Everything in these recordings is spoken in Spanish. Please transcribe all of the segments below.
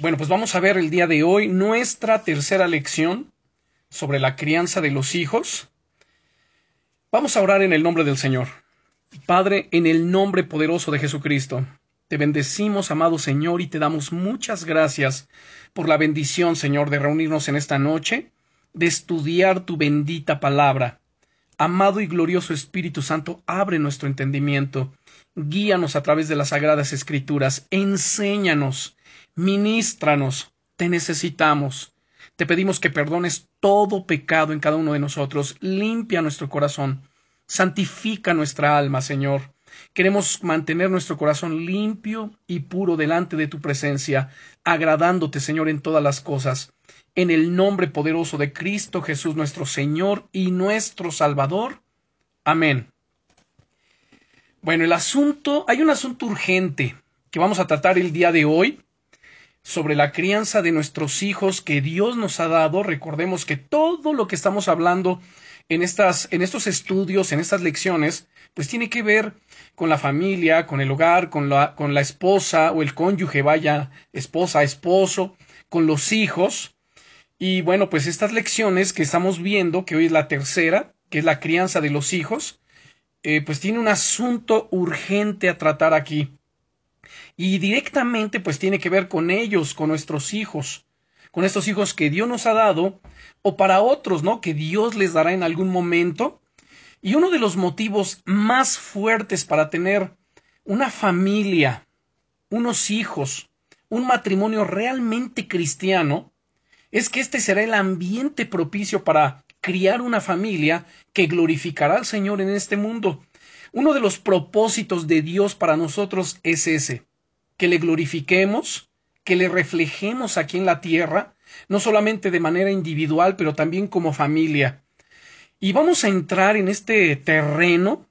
Bueno, pues vamos a ver el día de hoy nuestra tercera lección sobre la crianza de los hijos. Vamos a orar en el nombre del Señor. Padre, en el nombre poderoso de Jesucristo, te bendecimos, amado Señor, y te damos muchas gracias por la bendición, Señor, de reunirnos en esta noche, de estudiar tu bendita palabra. Amado y glorioso Espíritu Santo, abre nuestro entendimiento, guíanos a través de las sagradas escrituras, enséñanos, Ministranos, te necesitamos. Te pedimos que perdones todo pecado en cada uno de nosotros, limpia nuestro corazón, santifica nuestra alma, Señor. Queremos mantener nuestro corazón limpio y puro delante de tu presencia, agradándote, Señor, en todas las cosas. En el nombre poderoso de Cristo Jesús, nuestro Señor y nuestro Salvador. Amén. Bueno, el asunto, hay un asunto urgente que vamos a tratar el día de hoy sobre la crianza de nuestros hijos que Dios nos ha dado. Recordemos que todo lo que estamos hablando en estas, en estos estudios, en estas lecciones, pues tiene que ver con la familia, con el hogar, con la, con la esposa o el cónyuge, vaya, esposa, esposo, con los hijos. Y bueno, pues estas lecciones que estamos viendo, que hoy es la tercera, que es la crianza de los hijos, eh, pues tiene un asunto urgente a tratar aquí y directamente pues tiene que ver con ellos, con nuestros hijos, con estos hijos que Dios nos ha dado o para otros, ¿no? Que Dios les dará en algún momento. Y uno de los motivos más fuertes para tener una familia, unos hijos, un matrimonio realmente cristiano, es que este será el ambiente propicio para criar una familia que glorificará al Señor en este mundo. Uno de los propósitos de Dios para nosotros es ese, que le glorifiquemos, que le reflejemos aquí en la tierra, no solamente de manera individual, pero también como familia. Y vamos a entrar en este terreno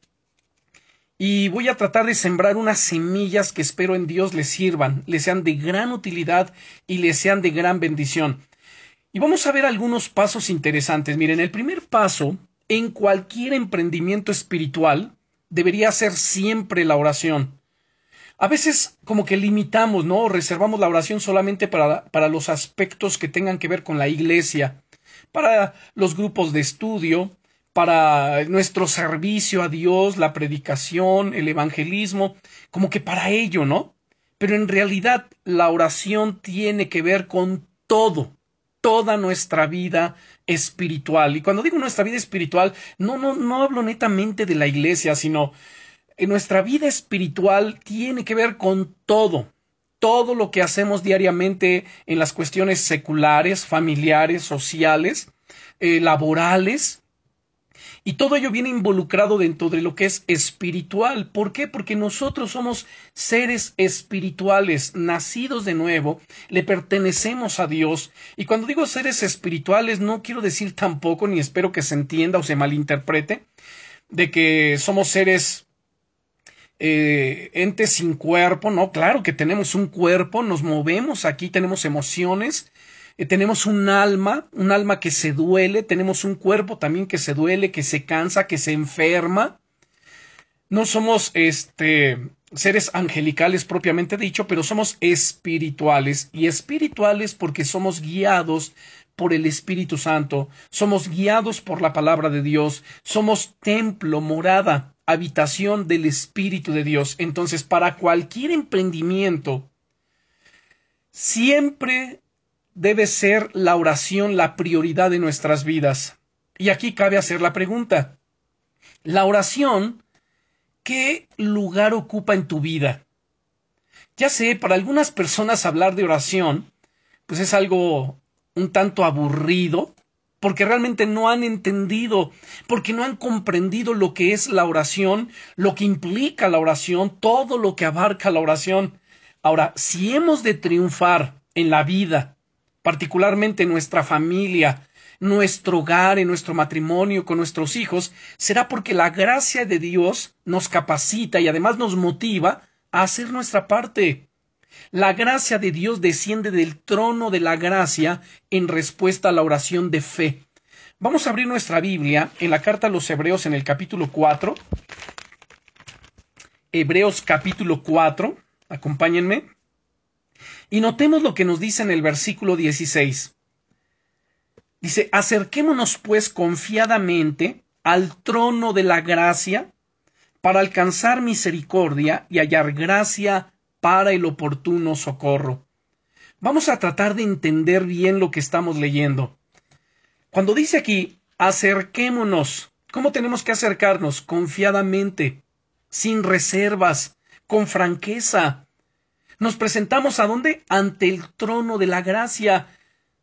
y voy a tratar de sembrar unas semillas que espero en Dios les sirvan, les sean de gran utilidad y les sean de gran bendición. Y vamos a ver algunos pasos interesantes. Miren, el primer paso en cualquier emprendimiento espiritual debería ser siempre la oración. A veces como que limitamos, ¿no? Reservamos la oración solamente para, para los aspectos que tengan que ver con la iglesia, para los grupos de estudio, para nuestro servicio a Dios, la predicación, el evangelismo, como que para ello, ¿no? Pero en realidad la oración tiene que ver con todo, toda nuestra vida espiritual. Y cuando digo nuestra vida espiritual, no, no, no hablo netamente de la iglesia, sino en nuestra vida espiritual tiene que ver con todo, todo lo que hacemos diariamente en las cuestiones seculares, familiares, sociales, eh, laborales, y todo ello viene involucrado dentro de lo que es espiritual. ¿Por qué? Porque nosotros somos seres espirituales, nacidos de nuevo, le pertenecemos a Dios. Y cuando digo seres espirituales, no quiero decir tampoco, ni espero que se entienda o se malinterprete, de que somos seres eh, entes sin cuerpo, ¿no? Claro que tenemos un cuerpo, nos movemos aquí, tenemos emociones, eh, tenemos un alma, un alma que se duele, tenemos un cuerpo también que se duele, que se cansa, que se enferma. No somos este seres angelicales propiamente dicho, pero somos espirituales y espirituales porque somos guiados por el Espíritu Santo, somos guiados por la palabra de Dios, somos templo, morada habitación del Espíritu de Dios. Entonces, para cualquier emprendimiento, siempre debe ser la oración la prioridad de nuestras vidas. Y aquí cabe hacer la pregunta. La oración, ¿qué lugar ocupa en tu vida? Ya sé, para algunas personas hablar de oración, pues es algo un tanto aburrido, porque realmente no han entendido, porque no han comprendido lo que es la oración, lo que implica la oración, todo lo que abarca la oración. Ahora, si hemos de triunfar en la vida, particularmente en nuestra familia, nuestro hogar, en nuestro matrimonio, con nuestros hijos, será porque la gracia de Dios nos capacita y además nos motiva a hacer nuestra parte. La gracia de Dios desciende del trono de la gracia en respuesta a la oración de fe. Vamos a abrir nuestra Biblia en la carta a los Hebreos en el capítulo 4. Hebreos capítulo 4. Acompáñenme. Y notemos lo que nos dice en el versículo 16. Dice, acerquémonos pues confiadamente al trono de la gracia para alcanzar misericordia y hallar gracia para el oportuno socorro. Vamos a tratar de entender bien lo que estamos leyendo. Cuando dice aquí, acerquémonos, ¿cómo tenemos que acercarnos? Confiadamente, sin reservas, con franqueza. Nos presentamos a dónde? Ante el trono de la gracia.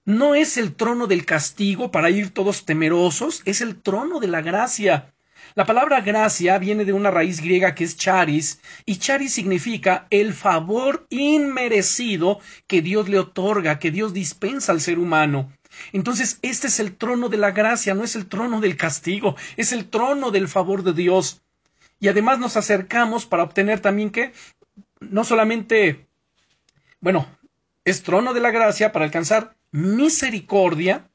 No es el trono del castigo para ir todos temerosos, es el trono de la gracia. La palabra gracia viene de una raíz griega que es charis, y charis significa el favor inmerecido que Dios le otorga, que Dios dispensa al ser humano. Entonces, este es el trono de la gracia, no es el trono del castigo, es el trono del favor de Dios. Y además nos acercamos para obtener también que no solamente, bueno, es trono de la gracia para alcanzar misericordia,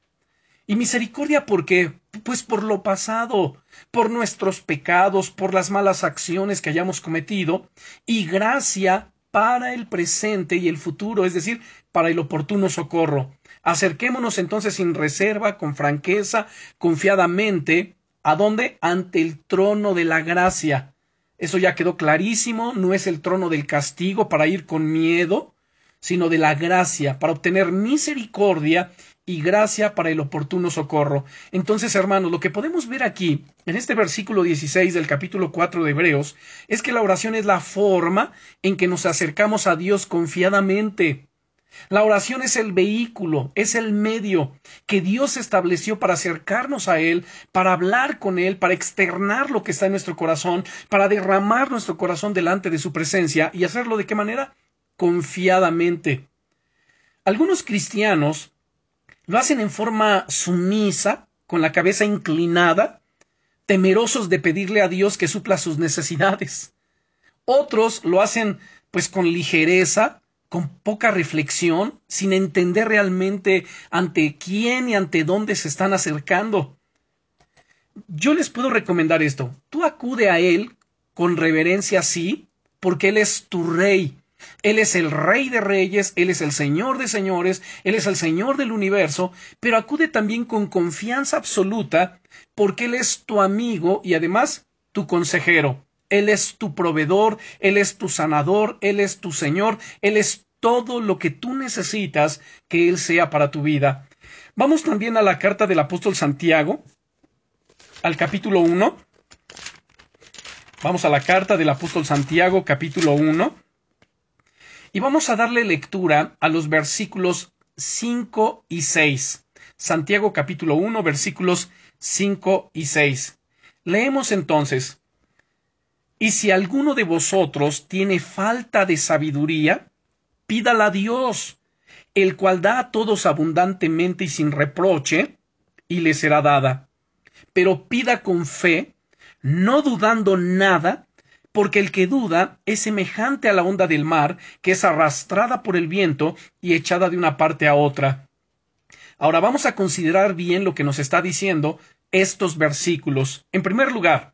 y misericordia por qué? Pues por lo pasado, por nuestros pecados, por las malas acciones que hayamos cometido, y gracia para el presente y el futuro, es decir, para el oportuno socorro. Acerquémonos entonces sin reserva, con franqueza, confiadamente, ¿a dónde? Ante el trono de la gracia. Eso ya quedó clarísimo, no es el trono del castigo para ir con miedo, sino de la gracia, para obtener misericordia y gracia para el oportuno socorro. Entonces, hermanos, lo que podemos ver aquí, en este versículo 16 del capítulo 4 de Hebreos, es que la oración es la forma en que nos acercamos a Dios confiadamente. La oración es el vehículo, es el medio que Dios estableció para acercarnos a Él, para hablar con Él, para externar lo que está en nuestro corazón, para derramar nuestro corazón delante de su presencia y hacerlo de qué manera? Confiadamente. Algunos cristianos lo hacen en forma sumisa, con la cabeza inclinada, temerosos de pedirle a Dios que supla sus necesidades. Otros lo hacen pues con ligereza, con poca reflexión, sin entender realmente ante quién y ante dónde se están acercando. Yo les puedo recomendar esto. Tú acude a Él con reverencia, sí, porque Él es tu rey, él es el Rey de Reyes, Él es el Señor de Señores, Él es el Señor del universo, pero acude también con confianza absoluta porque Él es tu amigo y además tu consejero. Él es tu proveedor, Él es tu sanador, Él es tu Señor, Él es todo lo que tú necesitas que Él sea para tu vida. Vamos también a la carta del apóstol Santiago, al capítulo 1. Vamos a la carta del apóstol Santiago, capítulo 1. Y vamos a darle lectura a los versículos 5 y 6. Santiago capítulo 1 versículos 5 y 6. Leemos entonces, Y si alguno de vosotros tiene falta de sabiduría, pídala a Dios, el cual da a todos abundantemente y sin reproche, y le será dada. Pero pida con fe, no dudando nada, porque el que duda es semejante a la onda del mar, que es arrastrada por el viento y echada de una parte a otra. Ahora vamos a considerar bien lo que nos está diciendo estos versículos. En primer lugar,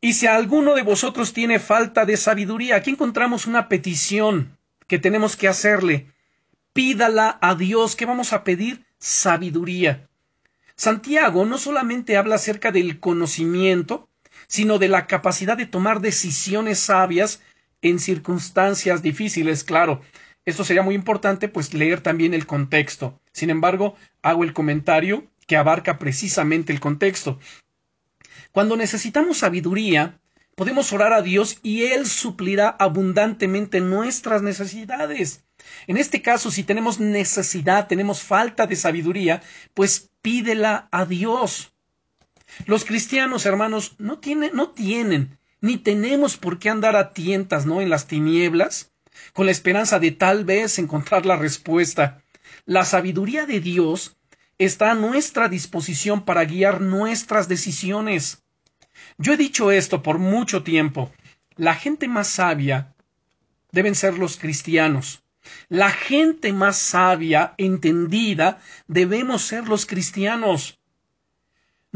y si alguno de vosotros tiene falta de sabiduría, aquí encontramos una petición que tenemos que hacerle. Pídala a Dios, que vamos a pedir sabiduría. Santiago no solamente habla acerca del conocimiento, sino de la capacidad de tomar decisiones sabias en circunstancias difíciles, claro. Esto sería muy importante, pues leer también el contexto. Sin embargo, hago el comentario que abarca precisamente el contexto. Cuando necesitamos sabiduría, podemos orar a Dios y Él suplirá abundantemente nuestras necesidades. En este caso, si tenemos necesidad, tenemos falta de sabiduría, pues pídela a Dios. Los cristianos, hermanos, no tienen, no tienen, ni tenemos por qué andar a tientas, ¿no? En las tinieblas, con la esperanza de tal vez encontrar la respuesta. La sabiduría de Dios está a nuestra disposición para guiar nuestras decisiones. Yo he dicho esto por mucho tiempo. La gente más sabia deben ser los cristianos. La gente más sabia, entendida, debemos ser los cristianos.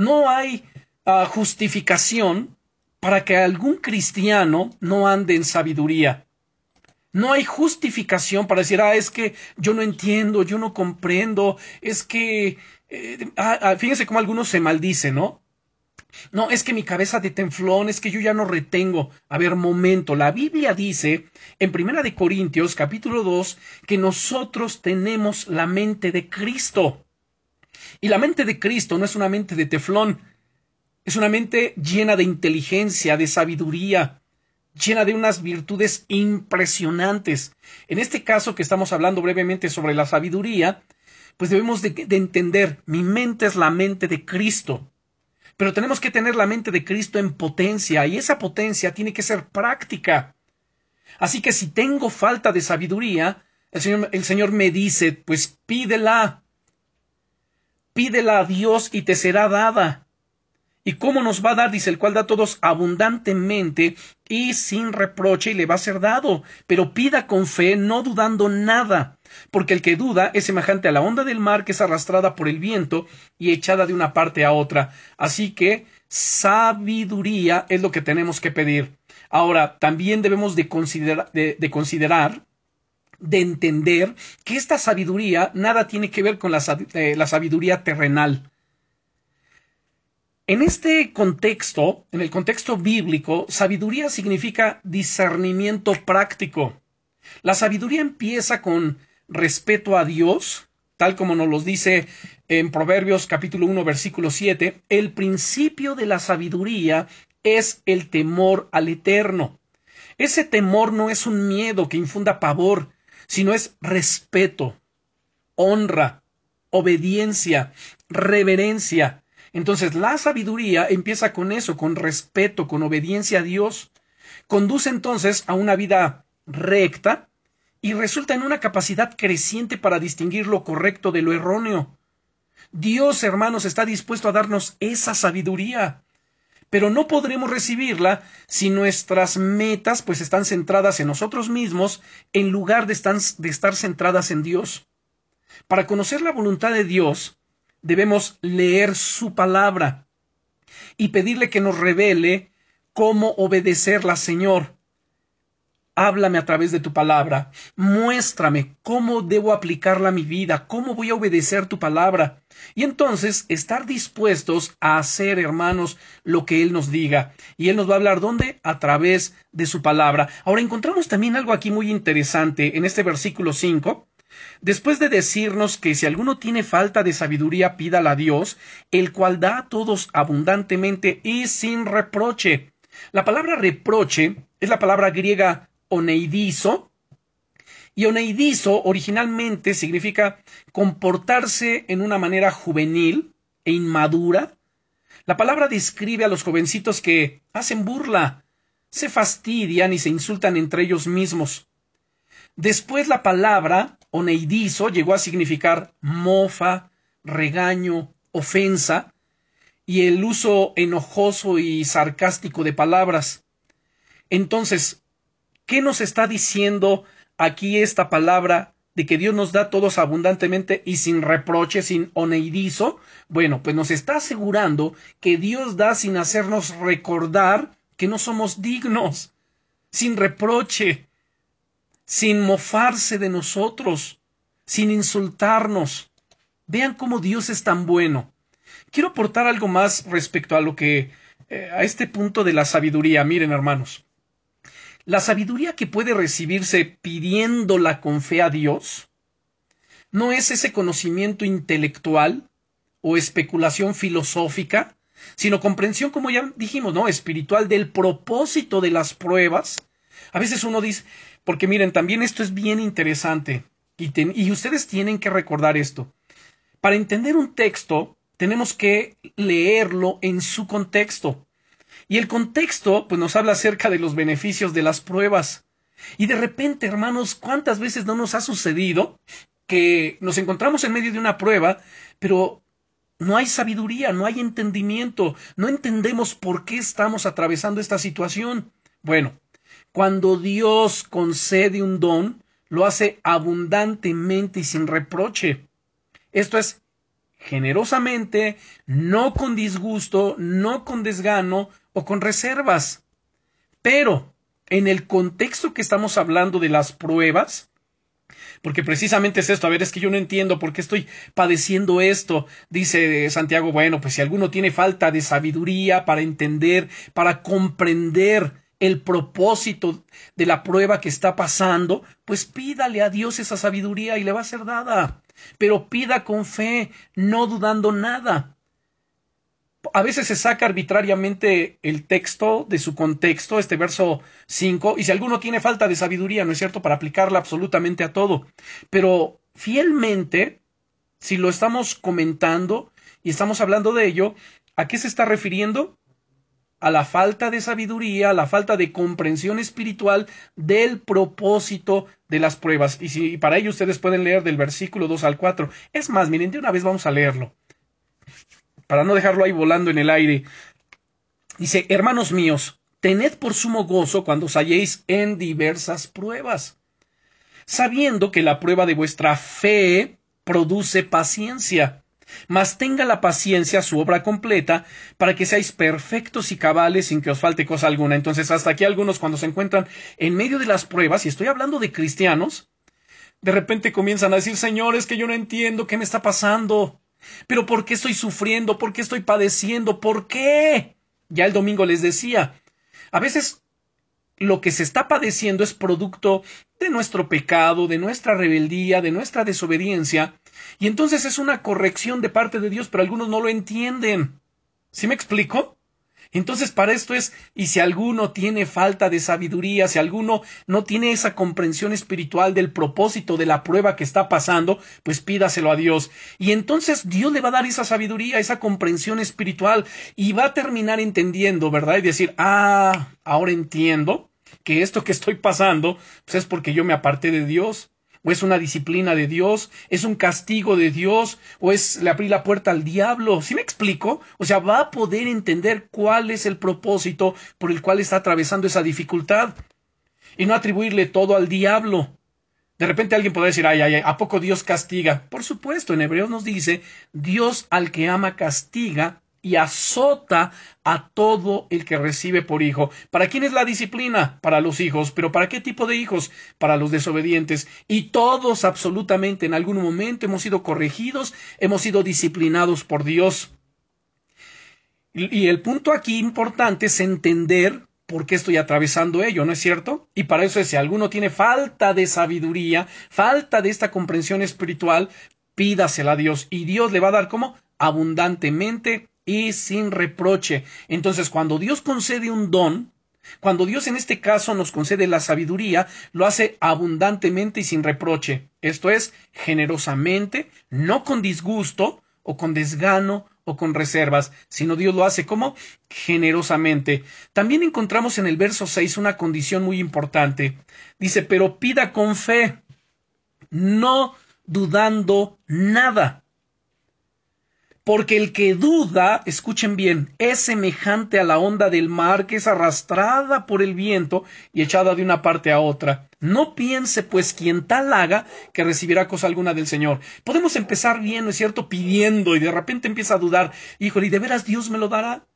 No hay ah, justificación para que algún cristiano no ande en sabiduría. No hay justificación para decir, ah, es que yo no entiendo, yo no comprendo, es que, eh, ah, ah, fíjense cómo algunos se maldicen, ¿no? No, es que mi cabeza de tenflón, es que yo ya no retengo. A ver, momento, la Biblia dice en Primera de Corintios, capítulo 2, que nosotros tenemos la mente de Cristo. Y la mente de Cristo no es una mente de teflón, es una mente llena de inteligencia, de sabiduría, llena de unas virtudes impresionantes. En este caso que estamos hablando brevemente sobre la sabiduría, pues debemos de, de entender, mi mente es la mente de Cristo. Pero tenemos que tener la mente de Cristo en potencia y esa potencia tiene que ser práctica. Así que si tengo falta de sabiduría, el Señor, el Señor me dice, pues pídela. Pídela a Dios y te será dada. ¿Y cómo nos va a dar? Dice el cual da a todos abundantemente y sin reproche y le va a ser dado. Pero pida con fe, no dudando nada. Porque el que duda es semejante a la onda del mar que es arrastrada por el viento y echada de una parte a otra. Así que sabiduría es lo que tenemos que pedir. Ahora, también debemos de, considerar, de, considerar de entender que esta sabiduría nada tiene que ver con la, eh, la sabiduría terrenal. En este contexto, en el contexto bíblico, sabiduría significa discernimiento práctico. La sabiduría empieza con respeto a Dios, tal como nos lo dice en Proverbios capítulo 1 versículo 7, el principio de la sabiduría es el temor al eterno. Ese temor no es un miedo que infunda pavor, sino es respeto, honra, obediencia, reverencia, entonces la sabiduría empieza con eso, con respeto, con obediencia a Dios. Conduce entonces a una vida recta y resulta en una capacidad creciente para distinguir lo correcto de lo erróneo. Dios, hermanos, está dispuesto a darnos esa sabiduría, pero no podremos recibirla si nuestras metas pues están centradas en nosotros mismos en lugar de de estar centradas en Dios. Para conocer la voluntad de Dios, debemos leer su palabra y pedirle que nos revele cómo obedecerla, Señor. Háblame a través de tu palabra, muéstrame cómo debo aplicarla a mi vida, cómo voy a obedecer tu palabra. Y entonces estar dispuestos a hacer, hermanos, lo que Él nos diga. Y Él nos va a hablar dónde? A través de su palabra. Ahora encontramos también algo aquí muy interesante en este versículo 5 Después de decirnos que si alguno tiene falta de sabiduría, pídala a Dios, el cual da a todos abundantemente y sin reproche. La palabra reproche es la palabra griega oneidizo, y oneidizo originalmente significa comportarse en una manera juvenil e inmadura. La palabra describe a los jovencitos que hacen burla, se fastidian y se insultan entre ellos mismos. Después la palabra oneidizo llegó a significar mofa, regaño, ofensa, y el uso enojoso y sarcástico de palabras. Entonces, ¿qué nos está diciendo aquí esta palabra de que Dios nos da todos abundantemente y sin reproche, sin oneidizo? Bueno, pues nos está asegurando que Dios da sin hacernos recordar que no somos dignos, sin reproche, sin mofarse de nosotros, sin insultarnos. Vean cómo Dios es tan bueno. Quiero aportar algo más respecto a lo que eh, a este punto de la sabiduría. Miren, hermanos. La sabiduría que puede recibirse pidiéndola con fe a Dios no es ese conocimiento intelectual o especulación filosófica, sino comprensión, como ya dijimos, ¿no? espiritual del propósito de las pruebas. A veces uno dice, porque miren, también esto es bien interesante y, y ustedes tienen que recordar esto. Para entender un texto, tenemos que leerlo en su contexto. Y el contexto, pues nos habla acerca de los beneficios de las pruebas. Y de repente, hermanos, ¿cuántas veces no nos ha sucedido que nos encontramos en medio de una prueba, pero no hay sabiduría, no hay entendimiento, no entendemos por qué estamos atravesando esta situación? Bueno, cuando Dios concede un don, lo hace abundantemente y sin reproche. Esto es generosamente, no con disgusto, no con desgano o con reservas. Pero en el contexto que estamos hablando de las pruebas, porque precisamente es esto, a ver, es que yo no entiendo por qué estoy padeciendo esto, dice Santiago, bueno, pues si alguno tiene falta de sabiduría para entender, para comprender el propósito de la prueba que está pasando, pues pídale a Dios esa sabiduría y le va a ser dada. Pero pida con fe, no dudando nada a veces se saca arbitrariamente el texto de su contexto, este verso 5, y si alguno tiene falta de sabiduría, ¿no es cierto?, para aplicarla absolutamente a todo. Pero fielmente, si lo estamos comentando y estamos hablando de ello, ¿a qué se está refiriendo? A la falta de sabiduría, a la falta de comprensión espiritual del propósito de las pruebas. Y para ello ustedes pueden leer del versículo 2 al 4. Es más, miren, de una vez vamos a leerlo para no dejarlo ahí volando en el aire. Dice, hermanos míos, tened por sumo gozo cuando os halléis en diversas pruebas, sabiendo que la prueba de vuestra fe produce paciencia. Mas tenga la paciencia su obra completa para que seáis perfectos y cabales sin que os falte cosa alguna. Entonces, hasta aquí algunos cuando se encuentran en medio de las pruebas, y estoy hablando de cristianos, de repente comienzan a decir, señores, que yo no entiendo qué me está pasando. Pero ¿por qué estoy sufriendo? ¿Por qué estoy padeciendo? ¿Por qué? Ya el domingo les decía, a veces lo que se está padeciendo es producto de nuestro pecado, de nuestra rebeldía, de nuestra desobediencia, y entonces es una corrección de parte de Dios, pero algunos no lo entienden. ¿Sí me explico? Entonces, para esto es, y si alguno tiene falta de sabiduría, si alguno no tiene esa comprensión espiritual del propósito de la prueba que está pasando, pues pídaselo a Dios. Y entonces Dios le va a dar esa sabiduría, esa comprensión espiritual, y va a terminar entendiendo, ¿verdad? Y decir, ah, ahora entiendo que esto que estoy pasando, pues es porque yo me aparté de Dios o es una disciplina de Dios, es un castigo de Dios, o es le abrí la puerta al diablo. ¿Sí me explico? O sea, va a poder entender cuál es el propósito por el cual está atravesando esa dificultad y no atribuirle todo al diablo. De repente alguien podrá decir, ay, ay, ay, ¿a poco Dios castiga? Por supuesto, en Hebreos nos dice, Dios al que ama castiga y azota a todo el que recibe por hijo. ¿Para quién es la disciplina? Para los hijos. ¿Pero para qué tipo de hijos? Para los desobedientes. Y todos absolutamente en algún momento hemos sido corregidos, hemos sido disciplinados por Dios. Y, el punto aquí importante es entender por qué estoy atravesando ello, ¿no es cierto? Y para eso es, si alguno tiene falta de sabiduría, falta de esta comprensión espiritual, pídasela a Dios y Dios le va a dar como abundantemente y sin reproche. Entonces, cuando Dios concede un don, cuando Dios en este caso nos concede la sabiduría, lo hace abundantemente y sin reproche. Esto es, generosamente, no con disgusto o con desgano o con reservas, sino Dios lo hace como generosamente. También encontramos en el verso 6 una condición muy importante. Dice, pero pida con fe, no dudando nada. Porque el que duda, escuchen bien, es semejante a la onda del mar que es arrastrada por el viento y echada de una parte a otra. No piense, pues, quien tal haga que recibirá cosa alguna del Señor. Podemos empezar bien, ¿no es cierto?, pidiendo y de repente empieza a dudar, híjole, ¿y de veras Dios me lo dará?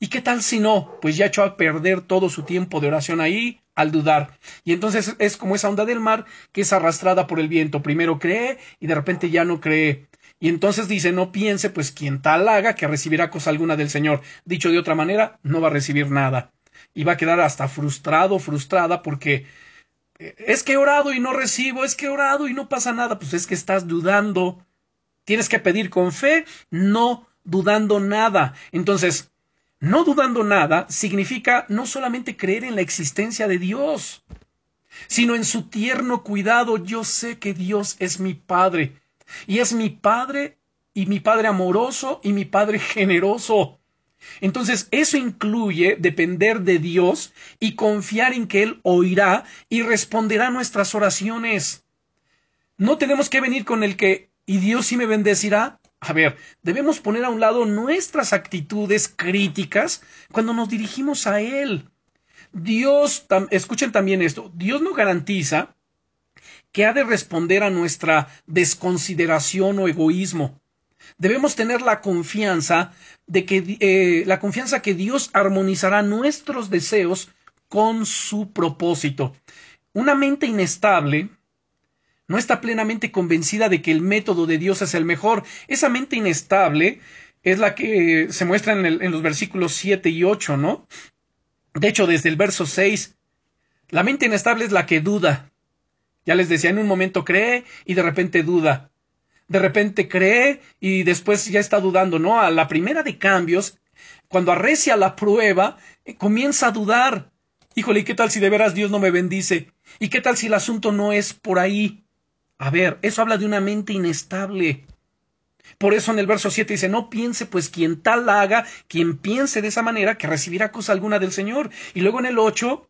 ¿Y qué tal si no? Pues ya echó a perder todo su tiempo de oración ahí al dudar. Y entonces es como esa onda del mar que es arrastrada por el viento. Primero cree y de repente ya no cree. Y entonces dice, no piense, pues quien tal haga que recibirá cosa alguna del Señor. Dicho de otra manera, no va a recibir nada. Y va a quedar hasta frustrado, frustrada, porque eh, es que he orado y no recibo, es que he orado y no pasa nada. Pues es que estás dudando. Tienes que pedir con fe, no dudando nada. Entonces, no dudando nada significa no solamente creer en la existencia de Dios, sino en su tierno cuidado. Yo sé que Dios es mi Padre y es mi Padre y mi Padre amoroso y mi Padre generoso. Entonces, eso incluye depender de Dios y confiar en que Él oirá y responderá nuestras oraciones. No tenemos que venir con el que, y Dios sí me bendecirá. A ver, debemos poner a un lado nuestras actitudes críticas cuando nos dirigimos a Él. Dios, escuchen también esto, Dios no garantiza que ha de responder a nuestra desconsideración o egoísmo. Debemos tener la confianza de que eh, la confianza que Dios armonizará nuestros deseos con su propósito. Una mente inestable no está plenamente convencida de que el método de Dios es el mejor. Esa mente inestable es la que se muestra en, en los versículos 7 y 8, ¿no? De hecho, desde el verso 6, la mente inestable es la que duda. Ya les decía, en un momento cree y de repente duda. De repente cree y después ya está dudando, ¿no? A la primera de cambios, cuando arrecia la prueba, eh, comienza a dudar. Híjole, ¿y qué tal si de veras Dios no me bendice? ¿Y qué tal si el asunto no es por ahí? A ver, eso habla de una mente inestable. Por eso en el verso 7 dice, no piense pues quien tal haga, quien piense de esa manera, que recibirá cosa alguna del Señor. Y luego en el 8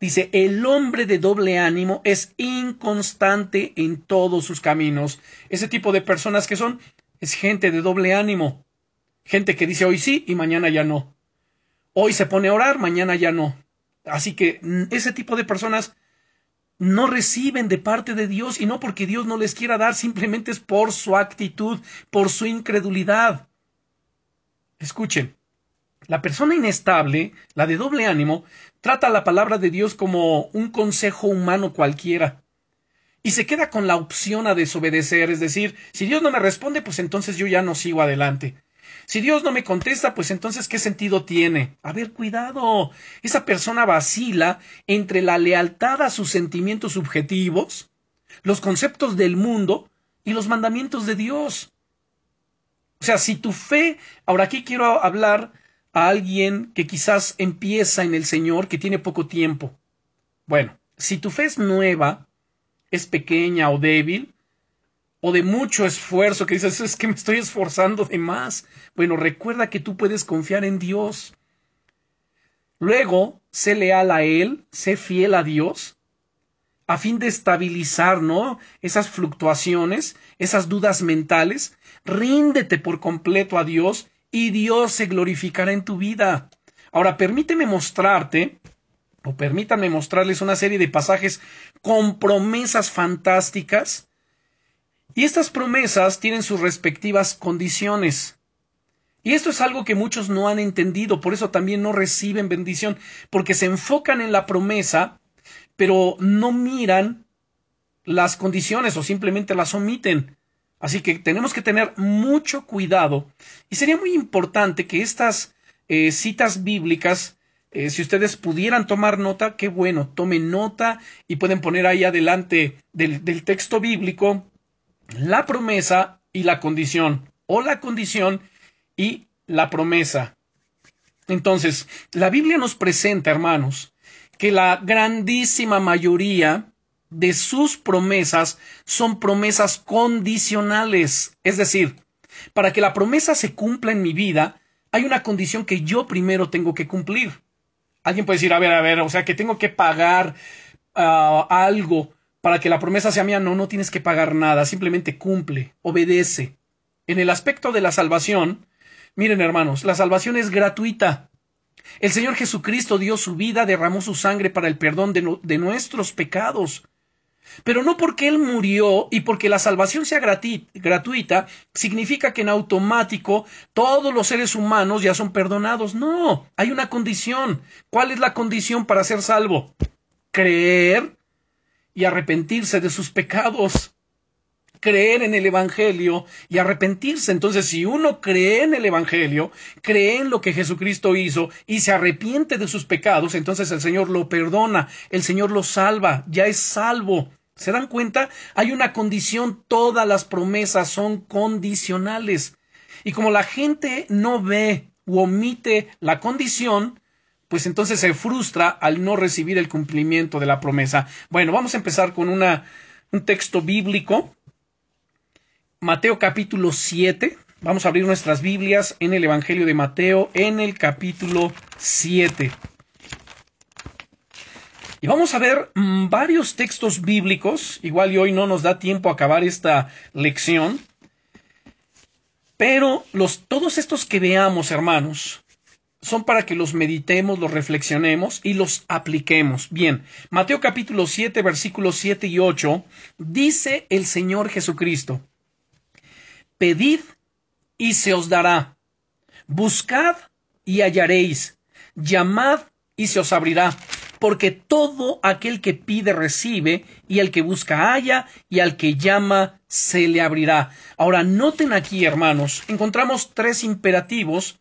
dice, el hombre de doble ánimo es inconstante en todos sus caminos. Ese tipo de personas que son, es gente de doble ánimo. Gente que dice hoy sí y mañana ya no. Hoy se pone a orar, mañana ya no. Así que mm, ese tipo de personas no reciben de parte de Dios y no porque Dios no les quiera dar, simplemente es por su actitud, por su incredulidad. Escuchen, la persona inestable, la de doble ánimo, trata la palabra de Dios como un consejo humano cualquiera y se queda con la opción a desobedecer, es decir, si Dios no me responde, pues entonces yo ya no sigo adelante. Si Dios no me contesta, pues entonces ¿qué sentido tiene? A ver, cuidado. Esa persona vacila entre la lealtad a sus sentimientos subjetivos, los conceptos del mundo y los mandamientos de Dios. O sea, si tu fe, ahora aquí quiero hablar a alguien que quizás empieza en el Señor, que tiene poco tiempo. Bueno, si tu fe es nueva, es pequeña o débil, o de mucho esfuerzo, que dices, es que me estoy esforzando de más. Bueno, recuerda que tú puedes confiar en Dios. Luego, sé leal a Él, sé fiel a Dios, a fin de estabilizar, ¿no? Esas fluctuaciones, esas dudas mentales. Ríndete por completo a Dios y Dios se glorificará en tu vida. Ahora, permíteme mostrarte, o permítanme mostrarles una serie de pasajes con promesas fantásticas y estas promesas tienen sus respectivas condiciones. Y esto es algo que muchos no han entendido, por eso también no reciben bendición, porque se enfocan en la promesa, pero no miran las condiciones o simplemente las omiten. Así que tenemos que tener mucho cuidado y sería muy importante que estas eh, citas bíblicas, eh, si ustedes pudieran tomar nota, qué bueno, tomen nota y pueden poner ahí adelante del, del texto bíblico la promesa y la condición, o la condición y la promesa. Entonces, la Biblia nos presenta, hermanos, que la grandísima mayoría de sus promesas son promesas condicionales. Es decir, para que la promesa se cumpla en mi vida, hay una condición que yo primero tengo que cumplir. Alguien puede decir, a ver, a ver, o sea, que tengo que pagar ah, algo para que la promesa sea mía, no, no tienes que pagar nada, simplemente cumple, obedece. En el aspecto de la salvación, miren hermanos, la salvación es gratuita. El Señor Jesucristo dio su vida, derramó su sangre para el perdón de, de nuestros pecados. Pero no porque Él murió y porque la salvación sea gratuita, significa que en automático todos los seres humanos ya son perdonados. No, hay una condición. ¿Cuál es la condición para ser salvo? Creer y arrepentirse de sus pecados. Creer en el Evangelio y arrepentirse. Entonces, si uno cree en el Evangelio, cree en lo que Jesucristo hizo y se arrepiente de sus pecados, entonces el Señor lo perdona, el Señor lo salva, ya es salvo. ¿Se dan cuenta? Hay una condición, todas las promesas son condicionales. Y como la gente no ve u omite la condición, pues entonces se frustra al no recibir el cumplimiento de la promesa. Bueno, vamos a empezar con una, un texto bíblico. Mateo capítulo 7. Vamos a abrir nuestras Biblias en el Evangelio de Mateo en el capítulo 7. Y vamos a ver mm, varios textos bíblicos. Igual y hoy no nos da tiempo a acabar esta lección. Pero los, todos estos que veamos, hermanos, son para que los meditemos, los reflexionemos y los apliquemos. Bien, Mateo capítulo 7, versículos 7 y 8, dice el Señor Jesucristo, Pedid y se os dará, buscad y hallaréis, llamad y se os abrirá, porque todo aquel que pide recibe, y el que busca halla, y al que llama se le abrirá. Ahora, noten aquí, hermanos, encontramos tres imperativos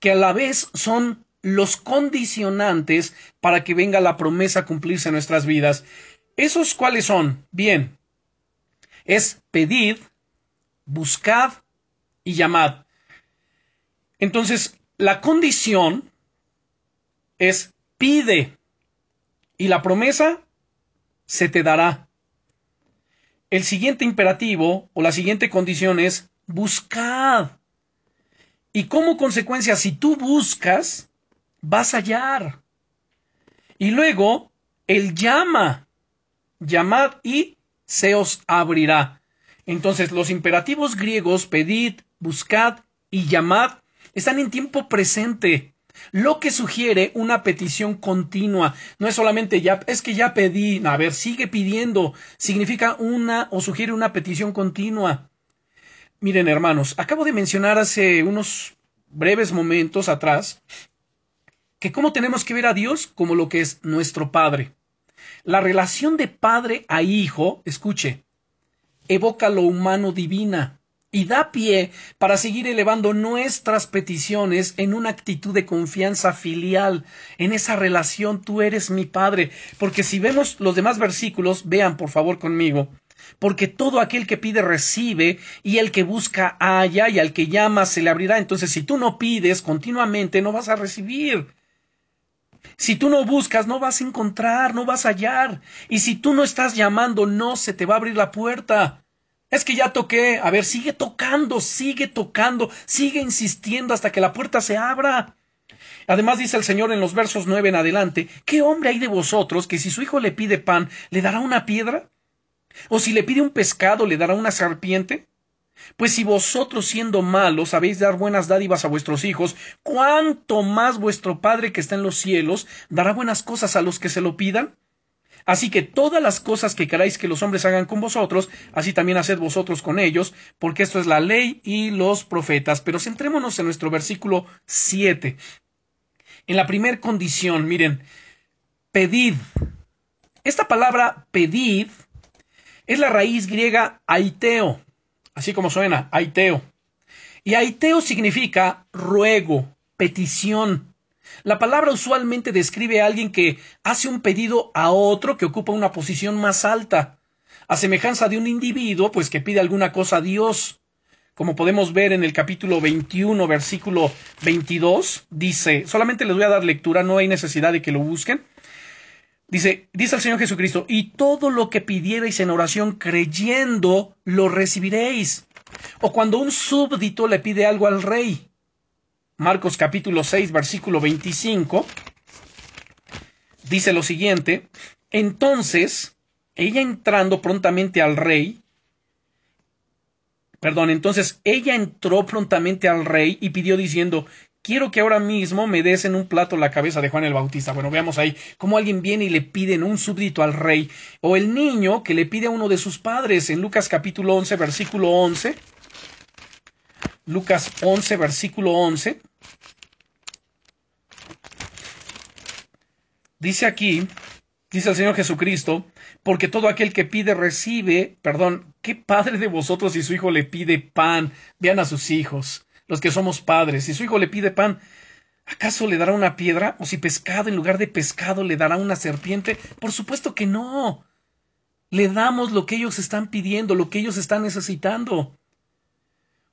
que a la vez son los condicionantes para que venga la promesa a cumplirse en nuestras vidas. ¿Esos cuáles son? Bien, es pedid, buscad y llamad. Entonces, la condición es pide y la promesa se te dará. El siguiente imperativo o la siguiente condición es buscad. Y como consecuencia, si tú buscas, vas a hallar. Y luego, el llama, llamad y se os abrirá. Entonces, los imperativos griegos, pedid, buscad y llamad, están en tiempo presente lo que sugiere una petición continua. No es solamente ya, es que ya pedí, a ver, sigue pidiendo, significa una o sugiere una petición continua. Miren, hermanos, acabo de mencionar hace unos breves momentos atrás que cómo tenemos que ver a Dios como lo que es nuestro Padre. La relación de padre a hijo, escuche, evoca lo humano divina y da pie para seguir elevando nuestras peticiones en una actitud de confianza filial. En esa relación tú eres mi Padre. Porque si vemos los demás versículos, vean por favor conmigo. Porque todo aquel que pide recibe, y el que busca halla, y al que llama se le abrirá. Entonces, si tú no pides continuamente, no vas a recibir. Si tú no buscas, no vas a encontrar, no vas a hallar. Y si tú no estás llamando, no se te va a abrir la puerta. Es que ya toqué. A ver, sigue tocando, sigue tocando, sigue insistiendo hasta que la puerta se abra. Además dice el Señor en los versos nueve en adelante, ¿qué hombre hay de vosotros que si su hijo le pide pan, le dará una piedra? ¿O si le pide un pescado, le dará una serpiente? Pues si vosotros siendo malos sabéis dar buenas dádivas a vuestros hijos, ¿cuánto más vuestro Padre que está en los cielos dará buenas cosas a los que se lo pidan? Así que todas las cosas que queráis que los hombres hagan con vosotros, así también haced vosotros con ellos, porque esto es la ley y los profetas. Pero centrémonos en nuestro versículo 7. En la primera condición, miren, pedid. Esta palabra pedid es la raíz griega aiteo, así como suena, aiteo. Y aiteo significa ruego, petición. La palabra usualmente describe a alguien que hace un pedido a otro que ocupa una posición más alta, a semejanza de un individuo, pues que pide alguna cosa a Dios. Como podemos ver en el capítulo 21, versículo 22, dice, solamente les voy a dar lectura, no hay necesidad de que lo busquen. Dice, dice el Señor Jesucristo, y todo lo que pidierais en oración creyendo, lo recibiréis. O cuando un súbdito le pide algo al rey, Marcos capítulo 6, versículo 25, dice lo siguiente, entonces, ella entrando prontamente al rey, perdón, entonces ella entró prontamente al rey y pidió diciendo, quiero que ahora mismo me des en un plato la cabeza de Juan el Bautista. Bueno, veamos ahí cómo alguien viene y le pide un súbdito al rey, o el niño que le pide a uno de sus padres en Lucas capítulo 11, versículo 11. Lucas 11, versículo 11. Dice aquí, dice el Señor Jesucristo, porque todo aquel que pide recibe, perdón, ¿qué padre de vosotros si su hijo le pide pan? Vean a sus hijos, los que somos padres, si su hijo le pide pan, ¿acaso le dará una piedra? ¿O si pescado en lugar de pescado le dará una serpiente? Por supuesto que no. Le damos lo que ellos están pidiendo, lo que ellos están necesitando.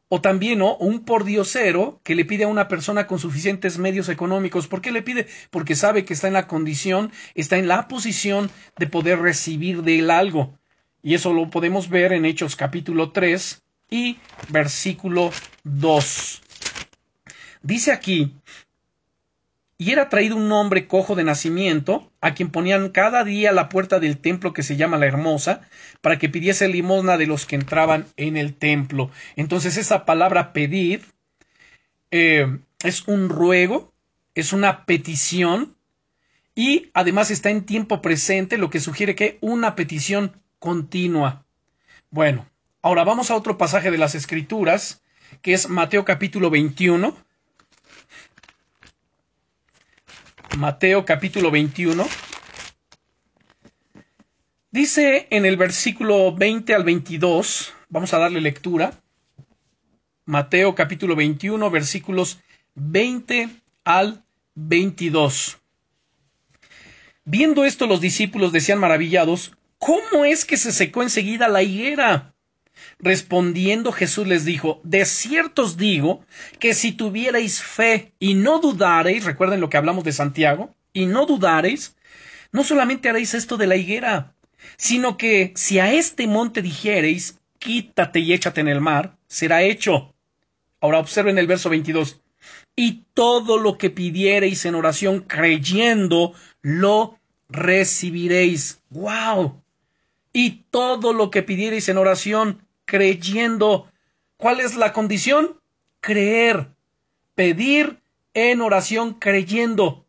O también, ¿no? Un pordiosero que le pide a una persona con suficientes medios económicos. ¿Por qué le pide? Porque sabe que está en la condición, está en la posición de poder recibir de él algo. Y eso lo podemos ver en Hechos capítulo 3 y versículo 2. Dice aquí y era traído un hombre cojo de nacimiento, a quien ponían cada día la puerta del templo que se llama la Hermosa, para que pidiese limosna de los que entraban en el templo. Entonces esa palabra pedir eh, es un ruego, es una petición, y además está en tiempo presente, lo que sugiere que una petición continua. Bueno, ahora vamos a otro pasaje de las Escrituras, que es Mateo capítulo 21, Mateo capítulo 21. Dice en el versículo 20 al 22, vamos a darle lectura, Mateo capítulo 21, versículos 20 al 22. Viendo esto los discípulos decían maravillados, ¿cómo es que se secó enseguida la higuera? Respondiendo Jesús les dijo, de cierto os digo que si tuvierais fe y no dudareis, recuerden lo que hablamos de Santiago, y no dudareis, no solamente haréis esto de la higuera, sino que si a este monte dijereis, quítate y échate en el mar, será hecho. Ahora observen el verso 22. Y todo lo que pidiereis en oración creyendo, lo recibiréis. ¡Wow! Y todo lo que pidiereis en oración creyendo. ¿Cuál es la condición? Creer. Pedir en oración creyendo.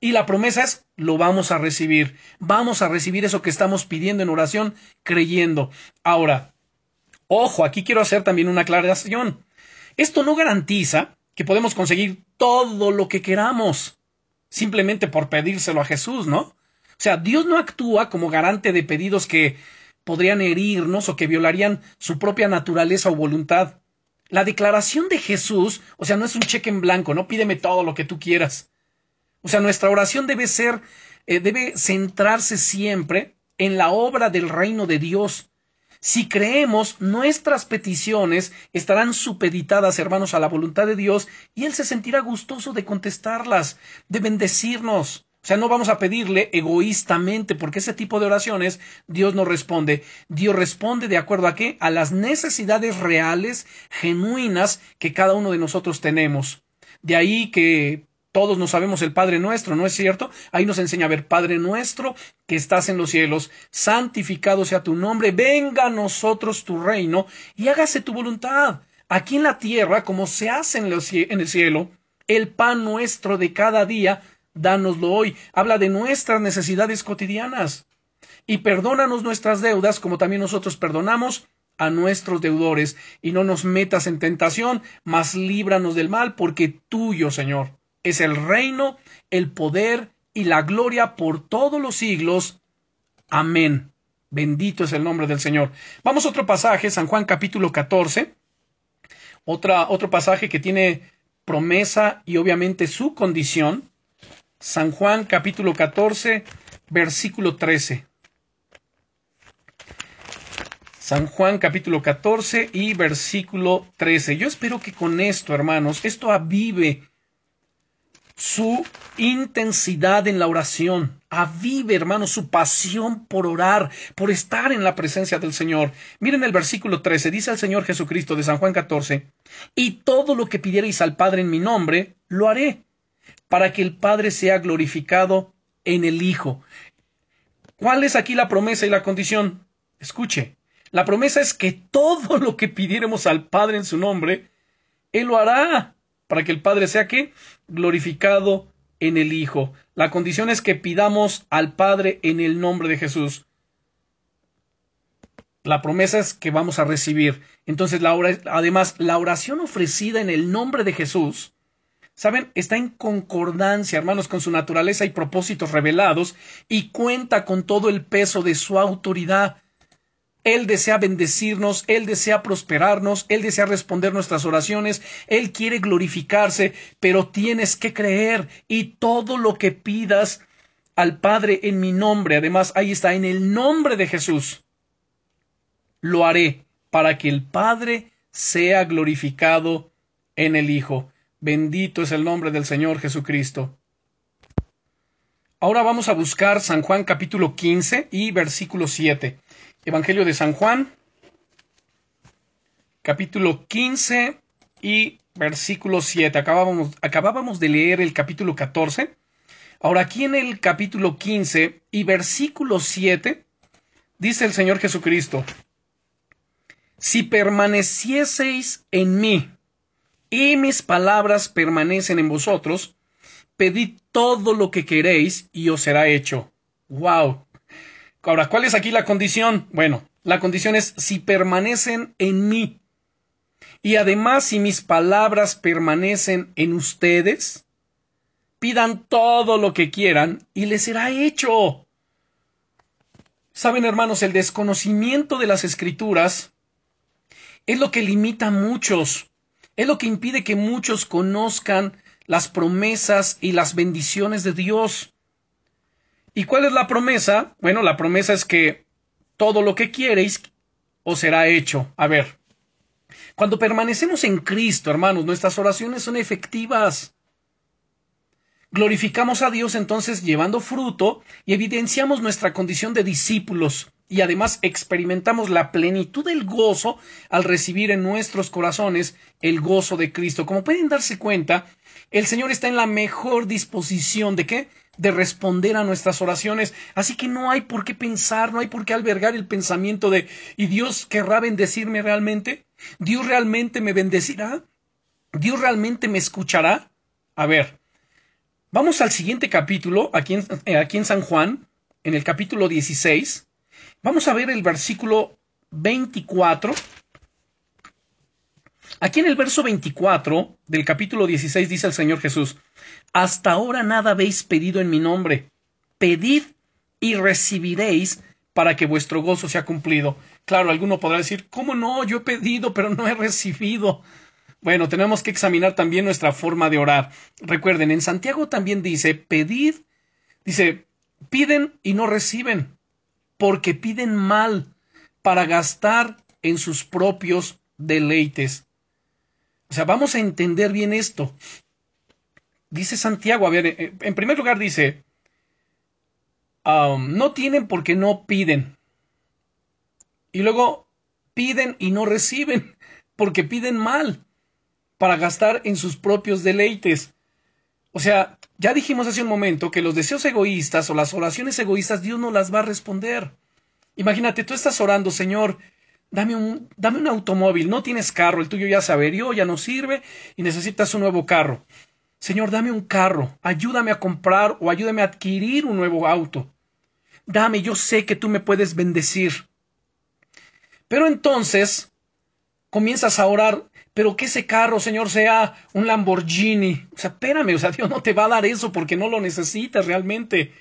Y la promesa es, lo vamos a recibir. Vamos a recibir eso que estamos pidiendo en oración creyendo. Ahora, ojo, aquí quiero hacer también una aclaración. Esto no garantiza que podemos conseguir todo lo que queramos simplemente por pedírselo a Jesús, ¿no? O sea, Dios no actúa como garante de pedidos que podrían herirnos o que violarían su propia naturaleza o voluntad. La declaración de Jesús, o sea, no es un cheque en blanco, no pídeme todo lo que tú quieras. O sea, nuestra oración debe ser, eh, debe centrarse siempre en la obra del reino de Dios, si creemos, nuestras peticiones estarán supeditadas, hermanos, a la voluntad de Dios y Él se sentirá gustoso de contestarlas, de bendecirnos. O sea, no vamos a pedirle egoístamente, porque ese tipo de oraciones Dios no responde. Dios responde de acuerdo a qué? A las necesidades reales, genuinas que cada uno de nosotros tenemos. De ahí que todos no sabemos el Padre nuestro, ¿no es cierto? Ahí nos enseña a ver, Padre nuestro que estás en los cielos, santificado sea tu nombre, venga a nosotros tu reino y hágase tu voluntad, aquí en la tierra como se hace en el cielo. El pan nuestro de cada día, dánoslo hoy. Habla de nuestras necesidades cotidianas. Y perdónanos nuestras deudas como también nosotros perdonamos a nuestros deudores. Y no nos metas en tentación, mas líbranos del mal, porque tuyo, Señor es el reino, el poder y la gloria por todos los siglos. Amén. Bendito es el nombre del Señor. Vamos a otro pasaje, San Juan capítulo 14. Otra, otro pasaje que tiene promesa y obviamente su condición. San Juan capítulo 14, versículo 13. San Juan capítulo 14 y versículo 13. Yo espero que con esto, hermanos, esto avive su intensidad en la oración. Avive, hermano, su pasión por orar, por estar en la presencia del Señor. Miren el versículo 13, dice el Señor Jesucristo de San Juan 14, y todo lo que pidierais al Padre en mi nombre, lo haré, para que el Padre sea glorificado en el Hijo. ¿Cuál es aquí la promesa y la condición? Escuche, la promesa es que todo lo que pidiéramos al Padre en su nombre, Él lo hará para que el Padre sea que glorificado en el Hijo. La condición es que pidamos al Padre en el nombre de Jesús. La promesa es que vamos a recibir. Entonces, además, la oración ofrecida en el nombre de Jesús, ¿saben? Está en concordancia, hermanos, con su naturaleza y propósitos revelados y cuenta con todo el peso de su autoridad. Él desea bendecirnos, Él desea prosperarnos, Él desea responder nuestras oraciones, Él quiere glorificarse, pero tienes que creer y todo lo que pidas al Padre en mi nombre, además ahí está, en el nombre de Jesús, lo haré para que el Padre sea glorificado en el Hijo. Bendito es el nombre del Señor Jesucristo. Ahora vamos a buscar San Juan capítulo 15 y versículo 7. Evangelio de San Juan, capítulo 15 y versículo 7. Acabábamos, acabábamos de leer el capítulo 14. Ahora aquí en el capítulo 15 y versículo 7 dice el Señor Jesucristo, si permanecieseis en mí y mis palabras permanecen en vosotros, pedid todo lo que queréis y os será hecho. ¡Wow! Ahora, ¿cuál es aquí la condición? Bueno, la condición es si permanecen en mí. Y además, si mis palabras permanecen en ustedes, pidan todo lo que quieran y les será hecho. Saben, hermanos, el desconocimiento de las escrituras es lo que limita a muchos, es lo que impide que muchos conozcan las promesas y las bendiciones de Dios. ¿Y cuál es la promesa? Bueno, la promesa es que todo lo que quiereis os será hecho. A ver, cuando permanecemos en Cristo, hermanos, nuestras oraciones son efectivas. Glorificamos a Dios entonces llevando fruto y evidenciamos nuestra condición de discípulos y además experimentamos la plenitud del gozo al recibir en nuestros corazones el gozo de Cristo. Como pueden darse cuenta, el Señor está en la mejor disposición de qué? De responder a nuestras oraciones. Así que no hay por qué pensar, no hay por qué albergar el pensamiento de ¿y Dios querrá bendecirme realmente? ¿Dios realmente me bendecirá? ¿Dios realmente me escuchará? A ver, Vamos al siguiente capítulo, aquí en, eh, aquí en San Juan, en el capítulo 16. Vamos a ver el versículo 24. Aquí en el verso 24 del capítulo 16 dice el Señor Jesús, Hasta ahora nada habéis pedido en mi nombre. Pedid y recibiréis para que vuestro gozo sea cumplido. Claro, alguno podrá decir, ¿cómo no? Yo he pedido, pero no he recibido. Bueno, tenemos que examinar también nuestra forma de orar. Recuerden, en Santiago también dice, pedid, dice, piden y no reciben, porque piden mal para gastar en sus propios deleites. O sea, vamos a entender bien esto. Dice Santiago, a ver, eh, en primer lugar dice, um, no tienen porque no piden. Y luego piden y no reciben porque piden mal para gastar en sus propios deleites. O sea, ya dijimos hace un momento que los deseos egoístas o las oraciones egoístas Dios no las va a responder. Imagínate, tú estás orando, Señor, dame un, dame un automóvil, no tienes carro, el tuyo ya se averió, ya no sirve y necesitas un nuevo carro. Señor, dame un carro, ayúdame a comprar o ayúdame a adquirir un nuevo auto. Dame, yo sé que tú me puedes bendecir. Pero entonces comienzas a orar, pero que ese carro, Señor, sea un Lamborghini. O sea, espérame, o sea, Dios no te va a dar eso porque no lo necesitas realmente.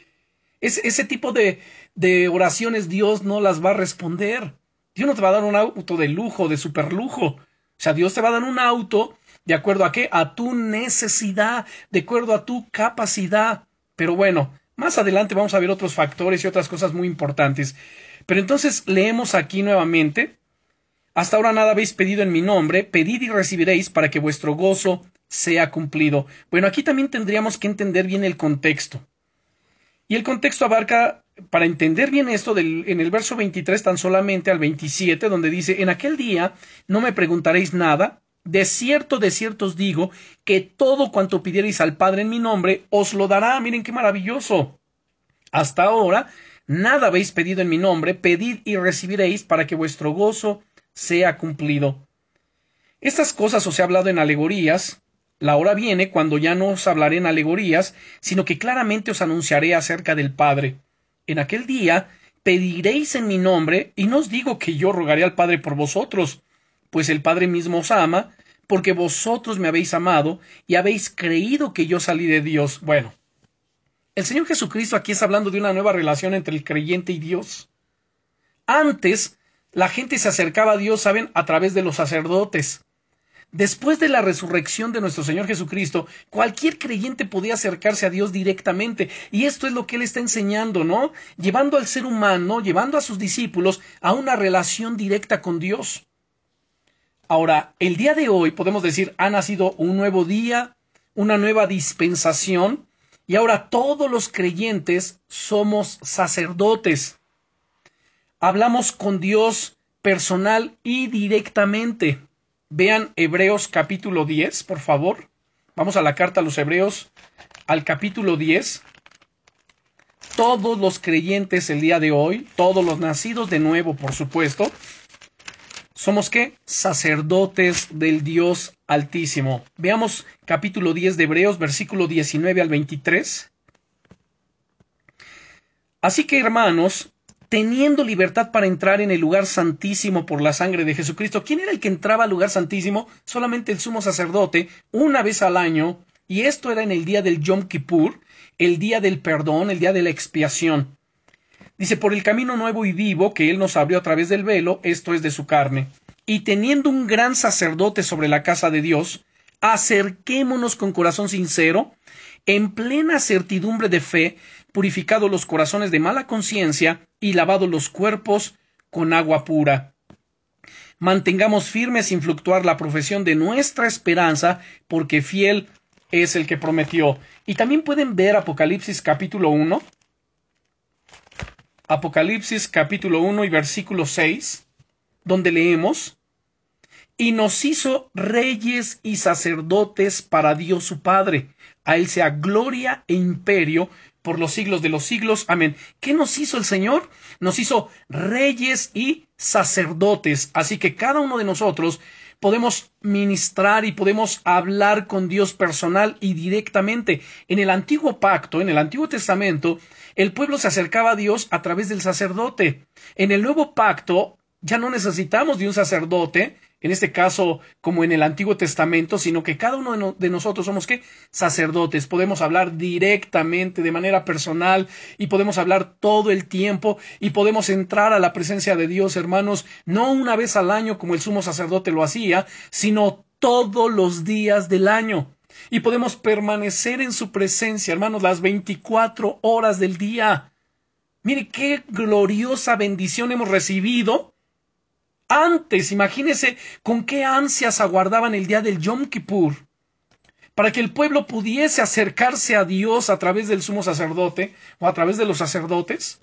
Es, ese tipo de, de oraciones Dios no las va a responder. Dios no te va a dar un auto de lujo, de superlujo. O sea, Dios te va a dar un auto de acuerdo a qué? A tu necesidad, de acuerdo a tu capacidad. Pero bueno, más adelante vamos a ver otros factores y otras cosas muy importantes. Pero entonces leemos aquí nuevamente hasta ahora nada habéis pedido en mi nombre, pedid y recibiréis para que vuestro gozo sea cumplido. Bueno, aquí también tendríamos que entender bien el contexto. Y el contexto abarca, para entender bien esto, en el verso 23 tan solamente al 27, donde dice, en aquel día no me preguntaréis nada, de cierto, de cierto os digo, que todo cuanto pidierais al Padre en mi nombre, os lo dará. Miren qué maravilloso. Hasta ahora, nada habéis pedido en mi nombre, pedid y recibiréis para que vuestro gozo sea cumplido. Estas cosas os he hablado en alegorías, la hora viene cuando ya no os hablaré en alegorías, sino que claramente os anunciaré acerca del Padre. En aquel día pediréis en mi nombre, y no os digo que yo rogaré al Padre por vosotros, pues el Padre mismo os ama, porque vosotros me habéis amado y habéis creído que yo salí de Dios. Bueno, el Señor Jesucristo aquí está hablando de una nueva relación entre el creyente y Dios. Antes la gente se acercaba a Dios, ¿saben?, a través de los sacerdotes. Después de la resurrección de nuestro Señor Jesucristo, cualquier creyente podía acercarse a Dios directamente. Y esto es lo que Él está enseñando, ¿no? Llevando al ser humano, llevando a sus discípulos a una relación directa con Dios. Ahora, el día de hoy podemos decir ha nacido un nuevo día, una nueva dispensación, y ahora todos los creyentes somos sacerdotes hablamos con Dios personal y directamente. Vean Hebreos capítulo 10, por favor. Vamos a la carta a los Hebreos, al capítulo 10. Todos los creyentes el día de hoy, todos los nacidos de nuevo, por supuesto, somos qué? Sacerdotes del Dios Altísimo. Veamos capítulo 10 de Hebreos, versículo 19 al 23. Así que, hermanos, teniendo libertad para entrar en el lugar santísimo por la sangre de Jesucristo. ¿Quién era el que entraba al lugar santísimo? Solamente el sumo sacerdote, una vez al año, y esto era en el día del Yom Kippur, el día del perdón, el día de la expiación. Dice, por el camino nuevo y vivo que Él nos abrió a través del velo, esto es de su carne. Y teniendo un gran sacerdote sobre la casa de Dios, acerquémonos con corazón sincero, en plena certidumbre de fe, purificado los corazones de mala conciencia y lavado los cuerpos con agua pura. Mantengamos firme sin fluctuar la profesión de nuestra esperanza, porque fiel es el que prometió. Y también pueden ver Apocalipsis capítulo 1. Apocalipsis capítulo 1 y versículo 6, donde leemos, y nos hizo reyes y sacerdotes para Dios su Padre. A Él sea gloria e imperio por los siglos de los siglos. Amén. ¿Qué nos hizo el Señor? Nos hizo reyes y sacerdotes. Así que cada uno de nosotros podemos ministrar y podemos hablar con Dios personal y directamente. En el antiguo pacto, en el antiguo testamento, el pueblo se acercaba a Dios a través del sacerdote. En el nuevo pacto, ya no necesitamos de un sacerdote, en este caso como en el Antiguo Testamento, sino que cada uno de, nosotros somos ¿qué? sacerdotes, podemos hablar directamente, de manera personal, y podemos hablar todo el tiempo, y podemos entrar a la presencia de Dios, hermanos, no una vez al año como el sumo sacerdote lo hacía, sino todos los días del año. Y podemos permanecer en su presencia, hermanos, las 24 horas del día. Mire qué gloriosa bendición hemos recibido antes, imagínese con qué ansias aguardaban el día del Yom Kippur para que el pueblo pudiese acercarse a Dios a través del sumo sacerdote o a través de los sacerdotes.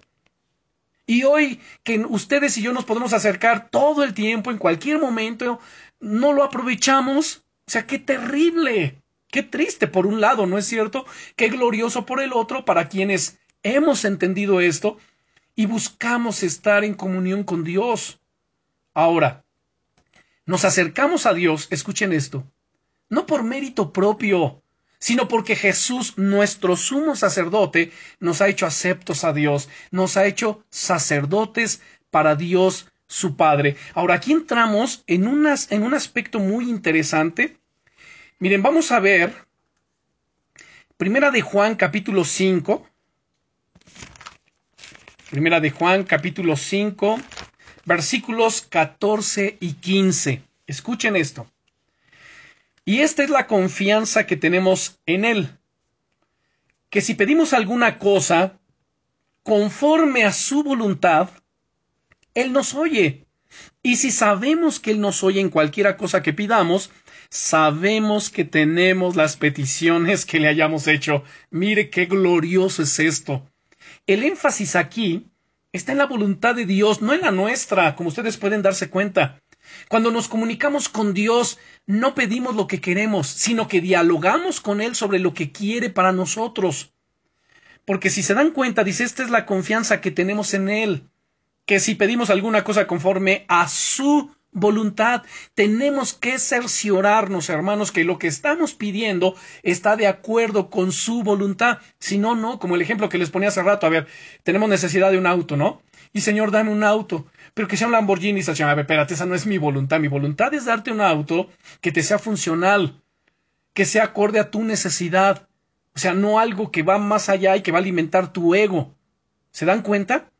Y hoy que ustedes y yo nos podemos acercar todo el tiempo, en cualquier momento, no lo aprovechamos. O sea, qué terrible, qué triste por un lado, ¿no es cierto? Qué glorioso por el otro para quienes hemos entendido esto y buscamos estar en comunión con Dios. Ahora, nos acercamos a Dios, escuchen esto, no por mérito propio, sino porque Jesús, nuestro sumo sacerdote, nos ha hecho aceptos a Dios, nos ha hecho sacerdotes para Dios su Padre. Ahora, aquí entramos en, un aspecto muy interesante. Miren, vamos a ver Primera de Juan capítulo 5. Primera de Juan capítulo 5 versículos 14 y 15. Escuchen esto. Y esta es la confianza que tenemos en Él, que si pedimos alguna cosa conforme a su voluntad, Él nos oye. Y si sabemos que Él nos oye en cualquiera cosa que pidamos, sabemos que tenemos las peticiones que le hayamos hecho. Mire qué glorioso es esto. El énfasis aquí está en la voluntad de Dios, no en la nuestra, como ustedes pueden darse cuenta. Cuando nos comunicamos con Dios, no pedimos lo que queremos, sino que dialogamos con Él sobre lo que quiere para nosotros. Porque si se dan cuenta, dice, esta es la confianza que tenemos en Él, que si pedimos alguna cosa conforme a su voluntad. Tenemos que cerciorarnos, hermanos, que lo que estamos pidiendo está de acuerdo con su voluntad. Si no, no, como el ejemplo que les ponía hace rato, a ver, tenemos necesidad de un auto, ¿no? Y Señor, dame un auto, pero que sea un Lamborghini, Señor, a ver, espérate, esa no es mi voluntad. Mi voluntad es darte un auto que te sea funcional, que sea acorde a tu necesidad. O sea, no algo que va más allá y que va a alimentar tu ego. ¿Se dan cuenta?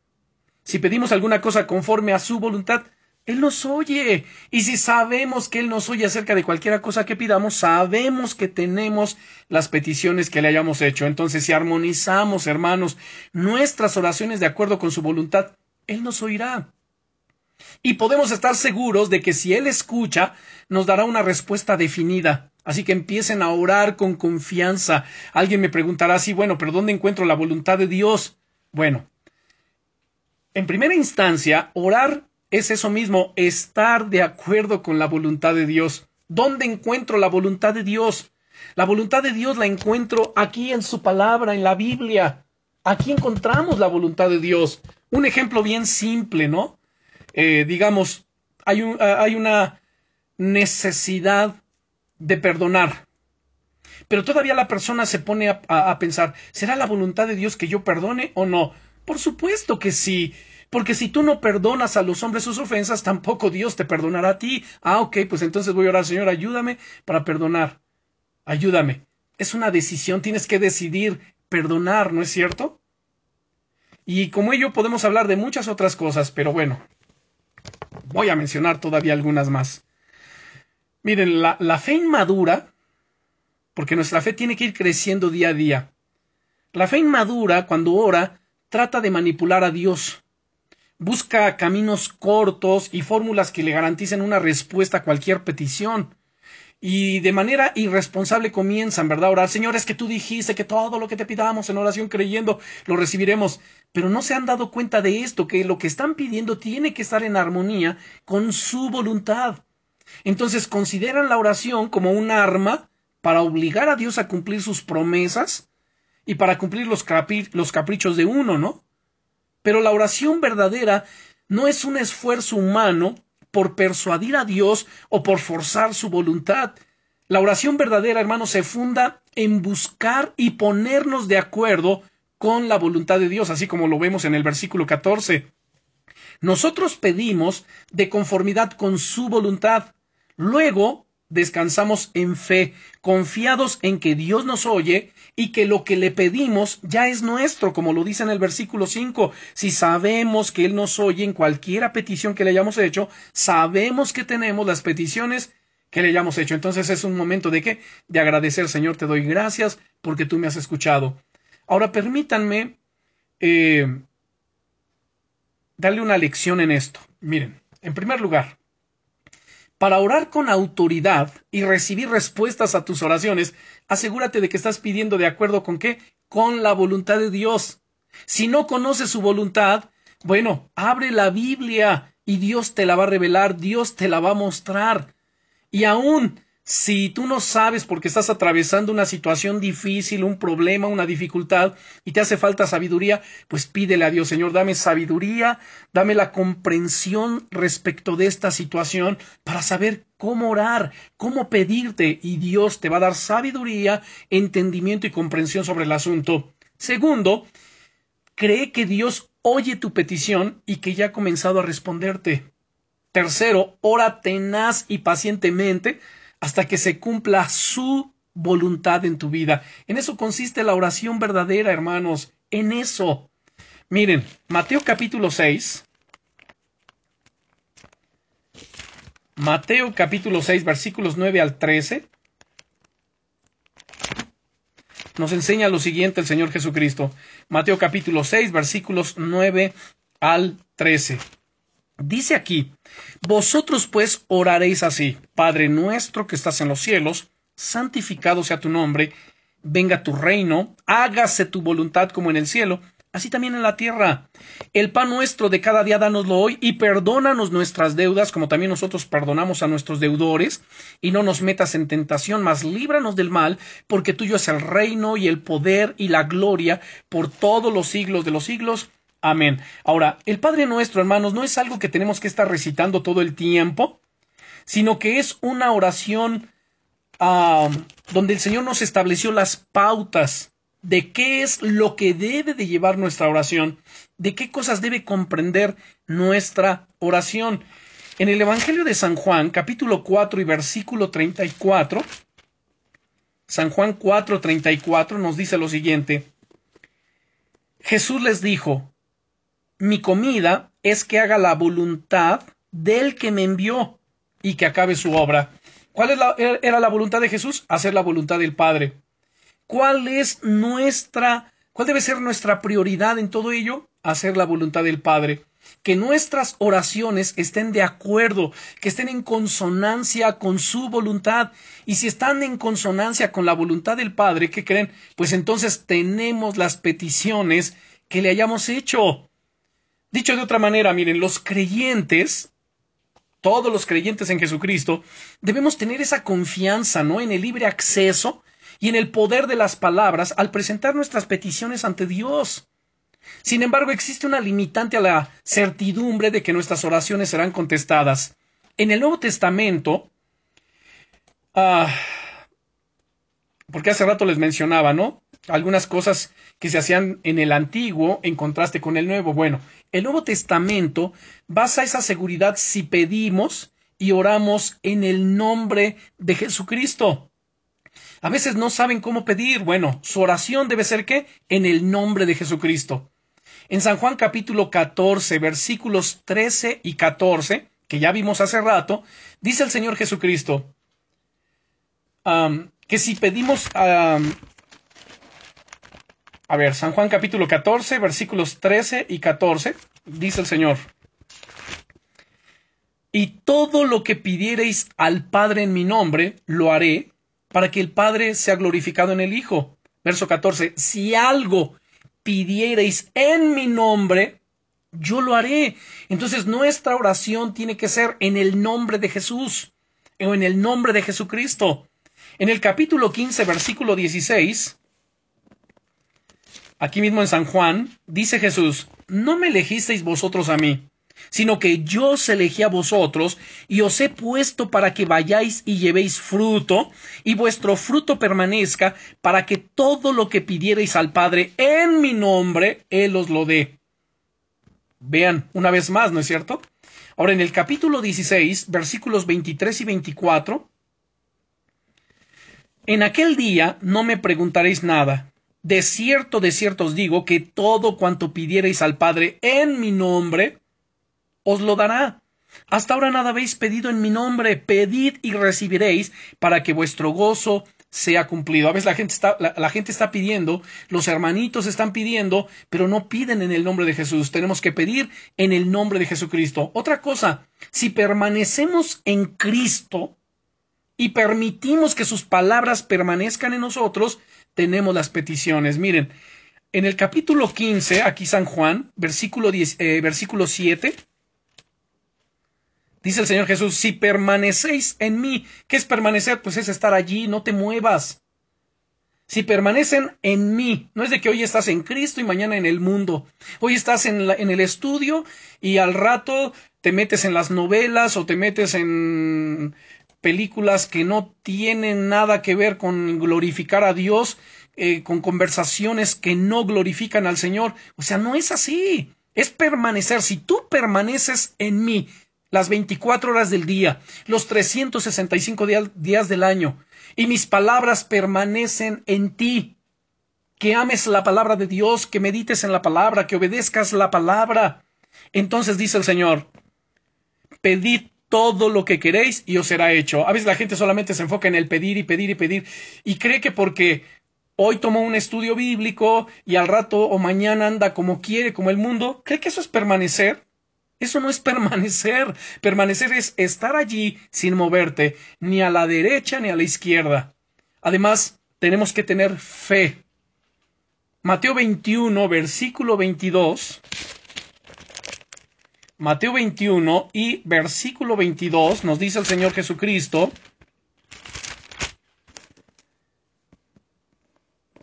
Si pedimos alguna cosa conforme a su voluntad, él nos oye. Y si sabemos que Él nos oye acerca de cualquier cosa que pidamos, sabemos que tenemos las peticiones que le hayamos hecho. Entonces, si armonizamos, hermanos, nuestras oraciones de acuerdo con su voluntad, Él nos oirá. Y podemos estar seguros de que si Él escucha, nos dará una respuesta definida. Así que empiecen a orar con confianza. Alguien me preguntará así, bueno, pero ¿dónde encuentro la voluntad de Dios? Bueno, en primera instancia, orar es eso mismo, estar de acuerdo con la voluntad de Dios. ¿Dónde encuentro la voluntad de Dios? La voluntad de Dios la encuentro aquí en su palabra, en la Biblia. Aquí encontramos la voluntad de Dios. Un ejemplo bien simple, ¿no? Eh, digamos, hay, un, ah, hay una necesidad de perdonar. Pero todavía la persona se pone a pensar, ¿será la voluntad de Dios que yo perdone o no? Por supuesto que sí. Porque si tú no perdonas a los hombres sus ofensas, tampoco Dios te perdonará a ti. Ah, ok, pues entonces voy a orar, Señor, ayúdame para perdonar. Ayúdame. Es una decisión, tienes que decidir perdonar, ¿no es cierto? Y como ello podemos hablar de muchas otras cosas, pero bueno, voy a mencionar todavía algunas más. Miren, la, la fe inmadura, porque nuestra fe tiene que ir creciendo día a día. La fe inmadura, cuando ora, trata de manipular a Dios. Busca caminos cortos y fórmulas que le garanticen una respuesta a cualquier petición y de manera irresponsable comienzan, ¿verdad? A orar, Señor, es que tú dijiste que todo lo que te pidamos en oración creyendo lo recibiremos, pero no se han dado cuenta de esto, que lo que están pidiendo tiene que estar en armonía con su voluntad. Entonces consideran la oración como un arma para obligar a Dios a cumplir sus promesas y para cumplir los, los caprichos de uno, ¿no? Pero la oración verdadera no es un esfuerzo humano por persuadir a Dios o por forzar su voluntad. La oración verdadera, hermano, se funda en buscar y ponernos de acuerdo con la voluntad de Dios, así como lo vemos en el versículo 14. Nosotros pedimos de conformidad con su voluntad. Luego descansamos en fe, confiados en que Dios nos oye y que lo que le pedimos ya es nuestro, como lo dice en el versículo 5. Si sabemos que Él nos oye en cualquiera petición que le hayamos hecho, sabemos que tenemos las peticiones que le hayamos hecho. Entonces es un momento de qué? De agradecer, Señor, te doy gracias porque tú me has escuchado. Ahora permítanme eh, darle una lección en esto. Miren, en primer lugar, para orar con autoridad y recibir respuestas a tus oraciones, asegúrate de que estás pidiendo de acuerdo con qué? Con la voluntad de Dios. Si no conoces su voluntad, bueno, abre la Biblia y Dios te la va a revelar, Dios te la va a mostrar. Y aún si tú no sabes porque estás atravesando una situación difícil, un problema, una dificultad y te hace falta sabiduría, pues pídele a Dios, Señor, dame sabiduría, dame la comprensión respecto de esta situación para saber cómo orar, cómo pedirte y Dios te va a dar sabiduría, entendimiento y comprensión sobre el asunto. Segundo, cree que Dios oye tu petición y que ya ha comenzado a responderte. Tercero, ora tenaz y pacientemente hasta que se cumpla su voluntad en tu vida. En eso consiste la oración verdadera, hermanos, en eso. Miren, Mateo capítulo 6. Mateo capítulo 6, versículos 9 al 13. Nos enseña lo siguiente el Señor Jesucristo. Mateo capítulo 6, versículos 9 al 13. Dice aquí, vosotros pues oraréis así, Padre nuestro que estás en los cielos, santificado sea tu nombre, venga tu reino, hágase tu voluntad como en el cielo, así también en la tierra. El pan nuestro de cada día danoslo hoy y perdónanos nuestras deudas como también nosotros perdonamos a nuestros deudores y no nos metas en tentación, mas líbranos del mal, porque tuyo es el reino y el poder y la gloria por todos los siglos de los siglos. Amén. Ahora, el Padre nuestro, hermanos, no es algo que tenemos que estar recitando todo el tiempo, sino que es una oración donde el Señor nos estableció las pautas de qué es lo que debe de llevar nuestra oración, de qué cosas debe comprender nuestra oración. En el Evangelio de San Juan, capítulo 4 y versículo 34, San Juan 4, 34 nos dice lo siguiente. Jesús les dijo, mi comida es que haga la voluntad del que me envió y que acabe su obra. ¿Cuál er, era la voluntad de Jesús? Hacer la voluntad del Padre. ¿Cuál es nuestra, cuál debe ser nuestra prioridad en todo ello? Hacer la voluntad del Padre. Que nuestras oraciones estén de acuerdo, que estén en consonancia con su voluntad. Y si están en consonancia con la voluntad del Padre, ¿qué creen? Pues entonces tenemos las peticiones que le hayamos hecho. Dicho de otra manera, miren, los creyentes, todos los creyentes en Jesucristo, debemos tener esa confianza, ¿no? En el libre acceso y en el poder de las palabras al presentar nuestras peticiones ante Dios. Sin embargo, existe una limitante a la certidumbre de que nuestras oraciones serán contestadas. En el Nuevo Testamento, ah, porque hace rato les mencionaba, ¿no? Algunas cosas que se hacían en el antiguo en contraste con el nuevo. Bueno, el Nuevo Testamento basa esa seguridad si pedimos y oramos en el nombre de Jesucristo. A veces no saben cómo pedir. Bueno, su oración debe ser qué? En el nombre de Jesucristo. En San Juan capítulo 14, versículos 13 y 14, que ya vimos hace rato, dice el Señor Jesucristo que si pedimos... a ver, San Juan capítulo 14, versículos 13 y 14, dice el Señor. Y todo lo que pidiereis al Padre en mi nombre, lo haré, para que el Padre sea glorificado en el Hijo. Verso 14, si algo pidiereis en mi nombre, yo lo haré. Entonces nuestra oración tiene que ser en el nombre de Jesús o en el nombre de Jesucristo. En el capítulo 15, versículo 16, aquí mismo en San Juan, dice Jesús, no me elegisteis vosotros a mí, sino que yo os elegí a vosotros y os he puesto para que vayáis y llevéis fruto, y vuestro fruto permanezca, para que todo lo que pidierais al Padre en mi nombre, Él os lo dé. Vean, una vez más, ¿no es cierto? Ahora, en el capítulo 16, versículos 23 y 24, en aquel día no me preguntaréis nada. De cierto, de cierto os digo que todo cuanto pidiereis al Padre en mi nombre, os lo dará. Hasta ahora nada habéis pedido en mi nombre, pedid y recibiréis para que vuestro gozo sea cumplido. A veces la gente está, la, gente está pidiendo, los hermanitos están pidiendo, pero no piden en el nombre de Jesús. Tenemos que pedir en el nombre de Jesucristo. Otra cosa, si permanecemos en Cristo y permitimos que sus palabras permanezcan en nosotros, tenemos las peticiones. Miren, en el capítulo 15, aquí San Juan, versículo, 10, eh, versículo 7, Dice el Señor Jesús, si permanecéis en mí, ¿qué es permanecer? Pues es estar allí, no te muevas. Si permanecen en mí, no es de que hoy estás en Cristo y mañana en el mundo. Hoy estás en, en el estudio y al rato te metes en las novelas o te metes en películas que no tienen nada que ver con glorificar a Dios, eh, con conversaciones que no glorifican al Señor. O sea, no es así. Es permanecer. Si tú permaneces en mí, las 24 horas del día, los 365 días del año, y mis palabras permanecen en ti. Que ames la palabra de Dios, que medites en la palabra, que obedezcas la palabra. Entonces dice el Señor, pedid todo lo que queréis y os será hecho. A veces la gente solamente se enfoca en el pedir y pedir y pedir y cree que porque hoy tomó un estudio bíblico y al rato o mañana anda como quiere, como el mundo, cree que eso es permanecer. Eso no es permanecer. Permanecer es estar allí sin moverte, ni a la derecha ni a la izquierda. Además, tenemos que tener fe. Mateo 21, versículo 22. Mateo 21 y versículo 22 nos dice el Señor Jesucristo,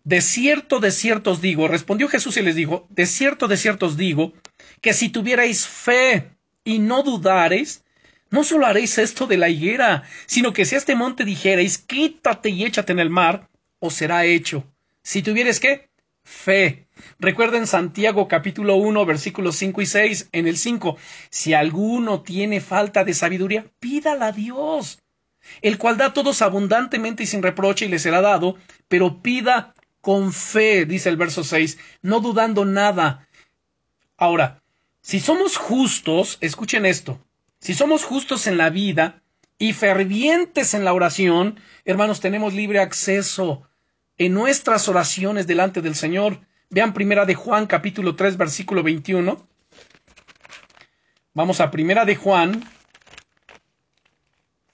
De cierto, de cierto os digo, respondió Jesús y les dijo, de cierto, de cierto os digo, que si tuvierais fe y no dudareis, no solo haréis esto de la higuera, sino que si a este monte dijerais, quítate y échate en el mar, os será hecho. Si tuvierais qué? Fe. Recuerden Santiago capítulo 1 versículos 5 y 6 en el 5. Si alguno tiene falta de sabiduría, pídala a Dios, el cual da a todos abundantemente y sin reproche y le será dado, pero pida con fe, dice el verso 6, no dudando nada. Ahora, si somos justos, escuchen esto, si somos justos en la vida y fervientes en la oración, hermanos, tenemos libre acceso en nuestras oraciones delante del Señor. Vean primera de Juan capítulo 3 versículo 21. Vamos a primera de Juan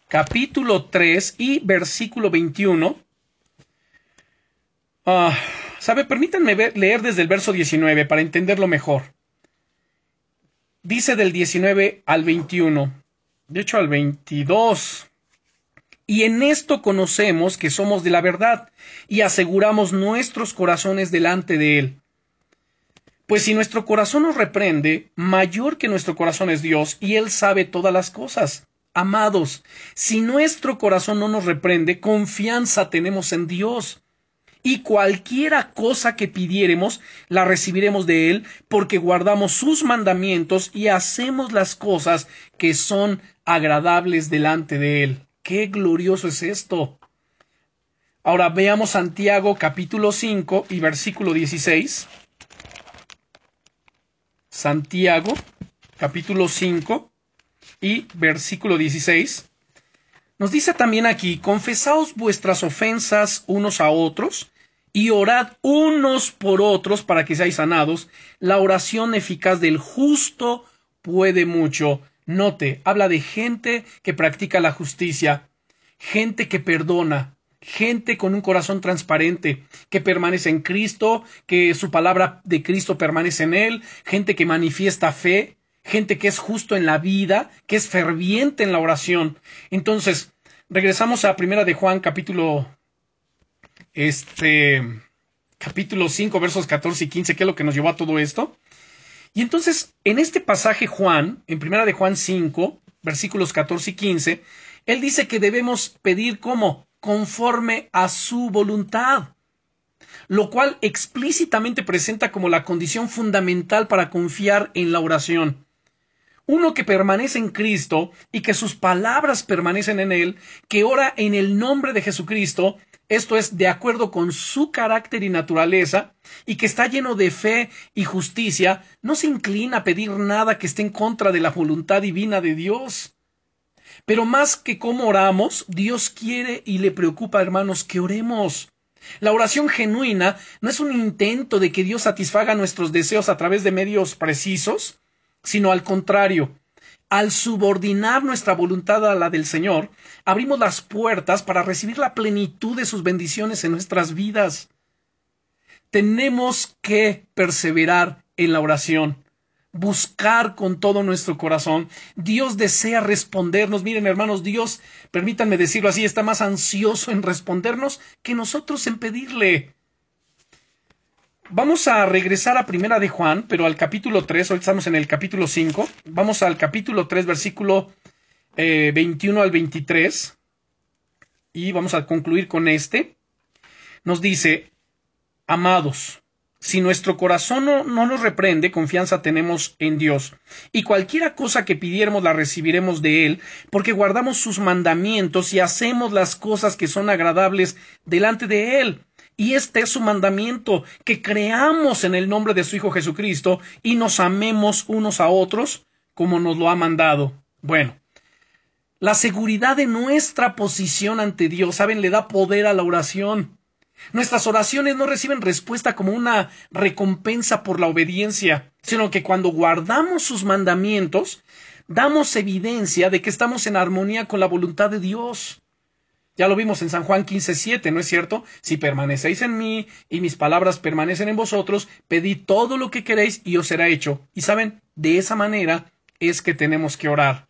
capítulo 3 y versículo 21. Ah, ¿Sabe? Permítanme leer desde el verso 19 para entenderlo mejor. Dice del 19 al 21, de hecho al 22. Y en esto conocemos que somos de la verdad y aseguramos nuestros corazones delante de Él. Pues si nuestro corazón nos reprende, mayor que nuestro corazón es Dios y Él sabe todas las cosas. Amados, si nuestro corazón no nos reprende, confianza tenemos en Dios y cualquiera cosa que pidiéremos la recibiremos de Él, porque guardamos sus mandamientos y hacemos las cosas que son agradables delante de Él. ¡Qué glorioso es esto! Ahora veamos Santiago capítulo 5 y versículo 16. Santiago, capítulo 5 y versículo 16. Nos dice también aquí, confesaos vuestras ofensas unos a otros y orad unos por otros para que seáis sanados. La oración eficaz del justo puede mucho. Note, habla de gente que practica la justicia, gente que perdona, gente con un corazón transparente, que permanece en Cristo, que su palabra de Cristo permanece en él, gente que manifiesta fe, gente que es justo en la vida, que es ferviente en la oración. Entonces, regresamos a Primera de Juan, capítulo este capítulo 5, versos 14 y 15, que es lo que nos llevó a todo esto. Y entonces, en este pasaje Juan, en Primera de Juan 5, versículos 14 y 15, él dice que debemos pedir como conforme a su voluntad, lo cual explícitamente presenta como la condición fundamental para confiar en la oración. Uno que permanece en Cristo y que sus palabras permanecen en él, que ora en el nombre de Jesucristo, esto es de acuerdo con su carácter y naturaleza, y que está lleno de fe y justicia, no se inclina a pedir nada que esté en contra de la voluntad divina de Dios. Pero más que cómo oramos, Dios quiere y le preocupa, hermanos, que oremos. La oración genuina no es un intento de que Dios satisfaga nuestros deseos a través de medios precisos, sino al contrario. Al subordinar nuestra voluntad a la del Señor, abrimos las puertas para recibir la plenitud de sus bendiciones en nuestras vidas. Tenemos que perseverar en la oración buscar con todo nuestro corazón. Dios desea respondernos. Miren, hermanos, Dios, permítanme decirlo así, está más ansioso en respondernos que nosotros en pedirle. Vamos a regresar a Primera de Juan, pero al capítulo 3, hoy estamos en el capítulo 5. Vamos al capítulo 3, versículo 21 eh, al 23. Y vamos a concluir con este. Nos dice, amados, si nuestro corazón no, nos reprende, confianza tenemos en Dios. Y cualquiera cosa que pidiéramos la recibiremos de Él, porque guardamos sus mandamientos y hacemos las cosas que son agradables delante de Él. Y este es su mandamiento, que creamos en el nombre de su Hijo Jesucristo y nos amemos unos a otros como nos lo ha mandado. Bueno, la seguridad de nuestra posición ante Dios, ¿saben? Le da poder a la oración. Nuestras oraciones no reciben respuesta como una recompensa por la obediencia, sino que cuando guardamos sus mandamientos, damos evidencia de que estamos en armonía con la voluntad de Dios. Ya lo vimos en San Juan 15:7, ¿no es cierto? Si permanecéis en mí y mis palabras permanecen en vosotros, pedid todo lo que queréis y os será hecho. Y saben, de esa manera es que tenemos que orar.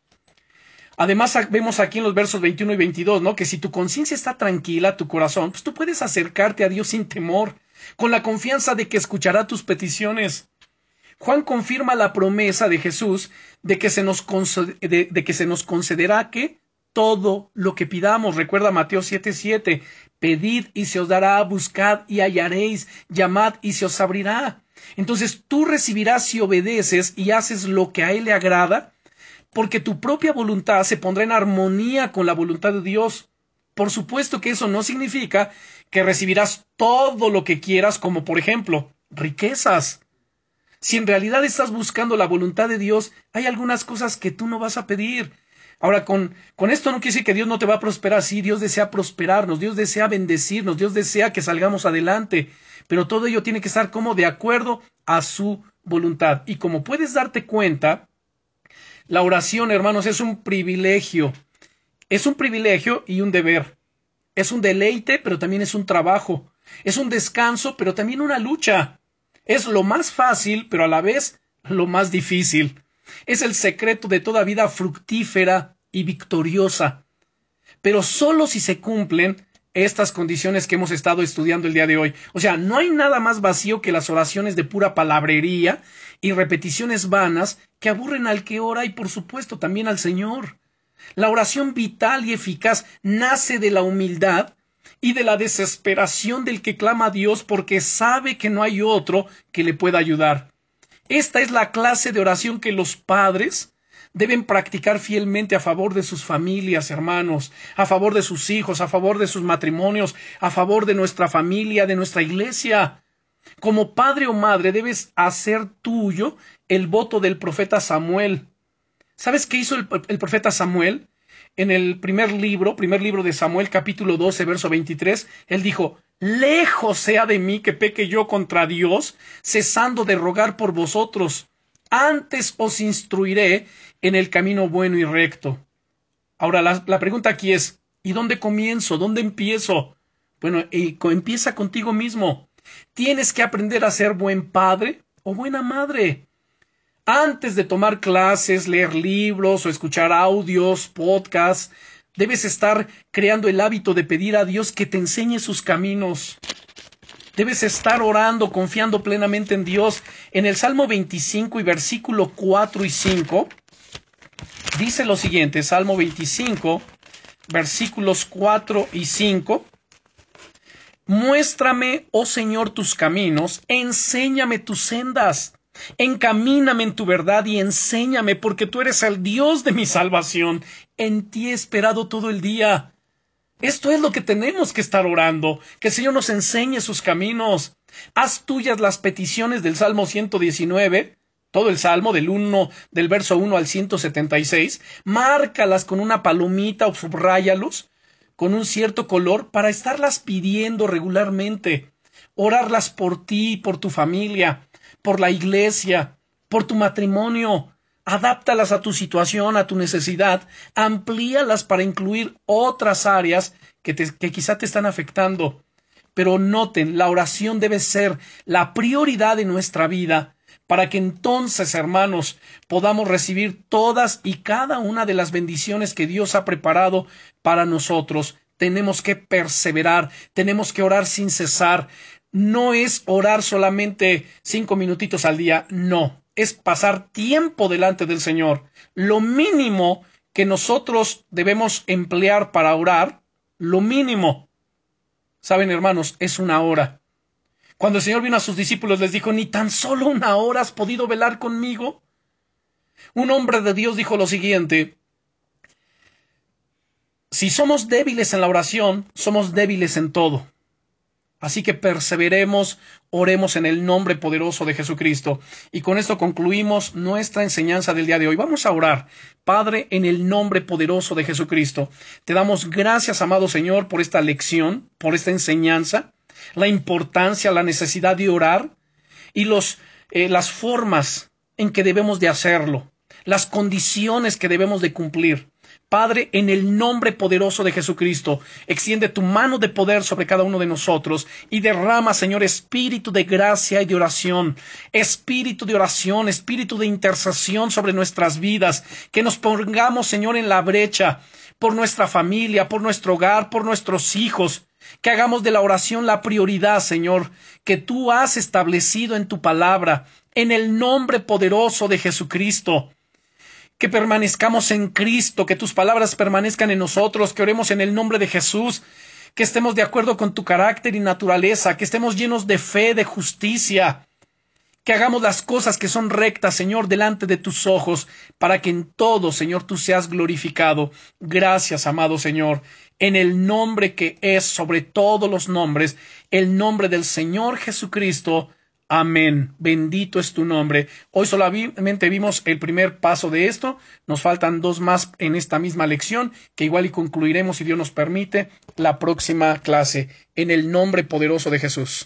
Además, vemos aquí en los versos 21 y 22, ¿no? Que si tu conciencia está tranquila, tu corazón, pues tú puedes acercarte a Dios sin temor, con la confianza de que escuchará tus peticiones. Juan confirma la promesa de Jesús de que se nos, de, que se nos concederá que todo lo que pidamos. Recuerda Mateo 7:7. Pedid y se os dará, buscad y hallaréis, llamad y se os abrirá. Entonces tú recibirás si obedeces y haces lo que a Él le agrada, porque tu propia voluntad se pondrá en armonía con la voluntad de Dios. Por supuesto que eso no significa que recibirás todo lo que quieras, como por ejemplo riquezas. Si en realidad estás buscando la voluntad de Dios, hay algunas cosas que tú no vas a pedir. Ahora, con, con esto no quiere decir que Dios no te va a prosperar. Sí, Dios desea prosperarnos, Dios desea bendecirnos, Dios desea que salgamos adelante. Pero todo ello tiene que estar como de acuerdo a su voluntad. Y como puedes darte cuenta, la oración, hermanos, es un privilegio. Es un privilegio y un deber. Es un deleite, pero también es un trabajo. Es un descanso, pero también una lucha. Es lo más fácil, pero a la vez lo más difícil. Es el secreto de toda vida fructífera y victoriosa. Pero solo si se cumplen estas condiciones que hemos estado estudiando el día de hoy. O sea, no hay nada más vacío que las oraciones de pura palabrería y repeticiones vanas que aburren al que ora y por supuesto también al Señor. La oración vital y eficaz nace de la humildad y de la desesperación del que clama a Dios porque sabe que no hay otro que le pueda ayudar. Esta es la clase de oración que los padres deben practicar fielmente a favor de sus familias, hermanos, a favor de sus hijos, a favor de sus matrimonios, a favor de nuestra familia, de nuestra iglesia. Como padre o madre debes hacer tuyo el voto del profeta Samuel. ¿Sabes qué hizo el, profeta Samuel? En el primer libro, primer libro de Samuel, capítulo 12, verso 23, él dijo, Lejos sea de mí que peque yo contra Dios, cesando de rogar por vosotros. Antes os instruiré en el camino bueno y recto. Ahora, la, pregunta aquí es, ¿y dónde comienzo? ¿Dónde empiezo? Bueno, y empieza contigo mismo. Tienes que aprender a ser buen padre o buena madre. Antes de tomar clases, leer libros o escuchar audios, podcasts, debes estar creando el hábito de pedir a Dios que te enseñe sus caminos. Debes estar orando, confiando plenamente en Dios. En el Salmo 25 y versículo 4 y 5, dice lo siguiente, Salmo 25, versículos 4 y 5. Muéstrame, oh Señor, tus caminos, enséñame tus sendas Encamíname en tu verdad y enséñame, porque tú eres el Dios de mi salvación. En ti he esperado todo el día. Esto es lo que tenemos que estar orando, que el Señor nos enseñe sus caminos. Haz tuyas las peticiones del Salmo 119, todo el Salmo del 1, del verso 1 al 176, márcalas con una palomita o subráyalos con un cierto color para estarlas pidiendo regularmente, orarlas por ti por tu familia, por la iglesia, por tu matrimonio. Adáptalas a tu situación, a tu necesidad, amplíalas para incluir otras áreas que, que quizá te están afectando. Pero noten, la oración debe ser la prioridad de nuestra vida para que entonces, hermanos, podamos recibir todas y cada una de las bendiciones que Dios ha preparado para nosotros. Tenemos que perseverar, tenemos que orar sin cesar, no es orar solamente cinco minutitos al día, no, es pasar tiempo delante del Señor. Lo mínimo que nosotros debemos emplear para orar, lo mínimo, saben hermanos, es una hora. Cuando el Señor vino a sus discípulos les dijo, ni tan solo una hora has podido velar conmigo. Un hombre de Dios dijo lo siguiente, si somos débiles en la oración, somos débiles en todo. Así que perseveremos, oremos en el nombre poderoso de Jesucristo. Y con esto concluimos nuestra enseñanza del día de hoy. Vamos a orar. Padre, en el nombre poderoso de Jesucristo, te damos gracias, amado Señor, por esta lección, por esta enseñanza, la importancia, la necesidad de orar y los, eh, las formas en que debemos de hacerlo, las condiciones que debemos de cumplir. Padre, en el nombre poderoso de Jesucristo, extiende tu mano de poder sobre cada uno de nosotros y derrama, Señor, espíritu de gracia y de oración, espíritu de oración, espíritu de intercesión sobre nuestras vidas, que nos pongamos, Señor, en la brecha por nuestra familia, por nuestro hogar, por nuestros hijos, que hagamos de la oración la prioridad, Señor, que tú has establecido en tu palabra, en el nombre poderoso de Jesucristo que permanezcamos en Cristo, que tus palabras permanezcan en nosotros, que oremos en el nombre de Jesús, que estemos de acuerdo con tu carácter y naturaleza, que estemos llenos de fe, de justicia, que hagamos las cosas que son rectas, Señor, delante de tus ojos, para que en todo, Señor, tú seas glorificado. Gracias, amado Señor, en el nombre que es sobre todos los nombres, el nombre del Señor Jesucristo. Amén. Bendito es tu nombre. Hoy solamente vimos el primer paso de esto. Nos faltan dos más en esta misma lección, que igual y concluiremos, si Dios nos permite, la próxima clase. En el nombre poderoso de Jesús.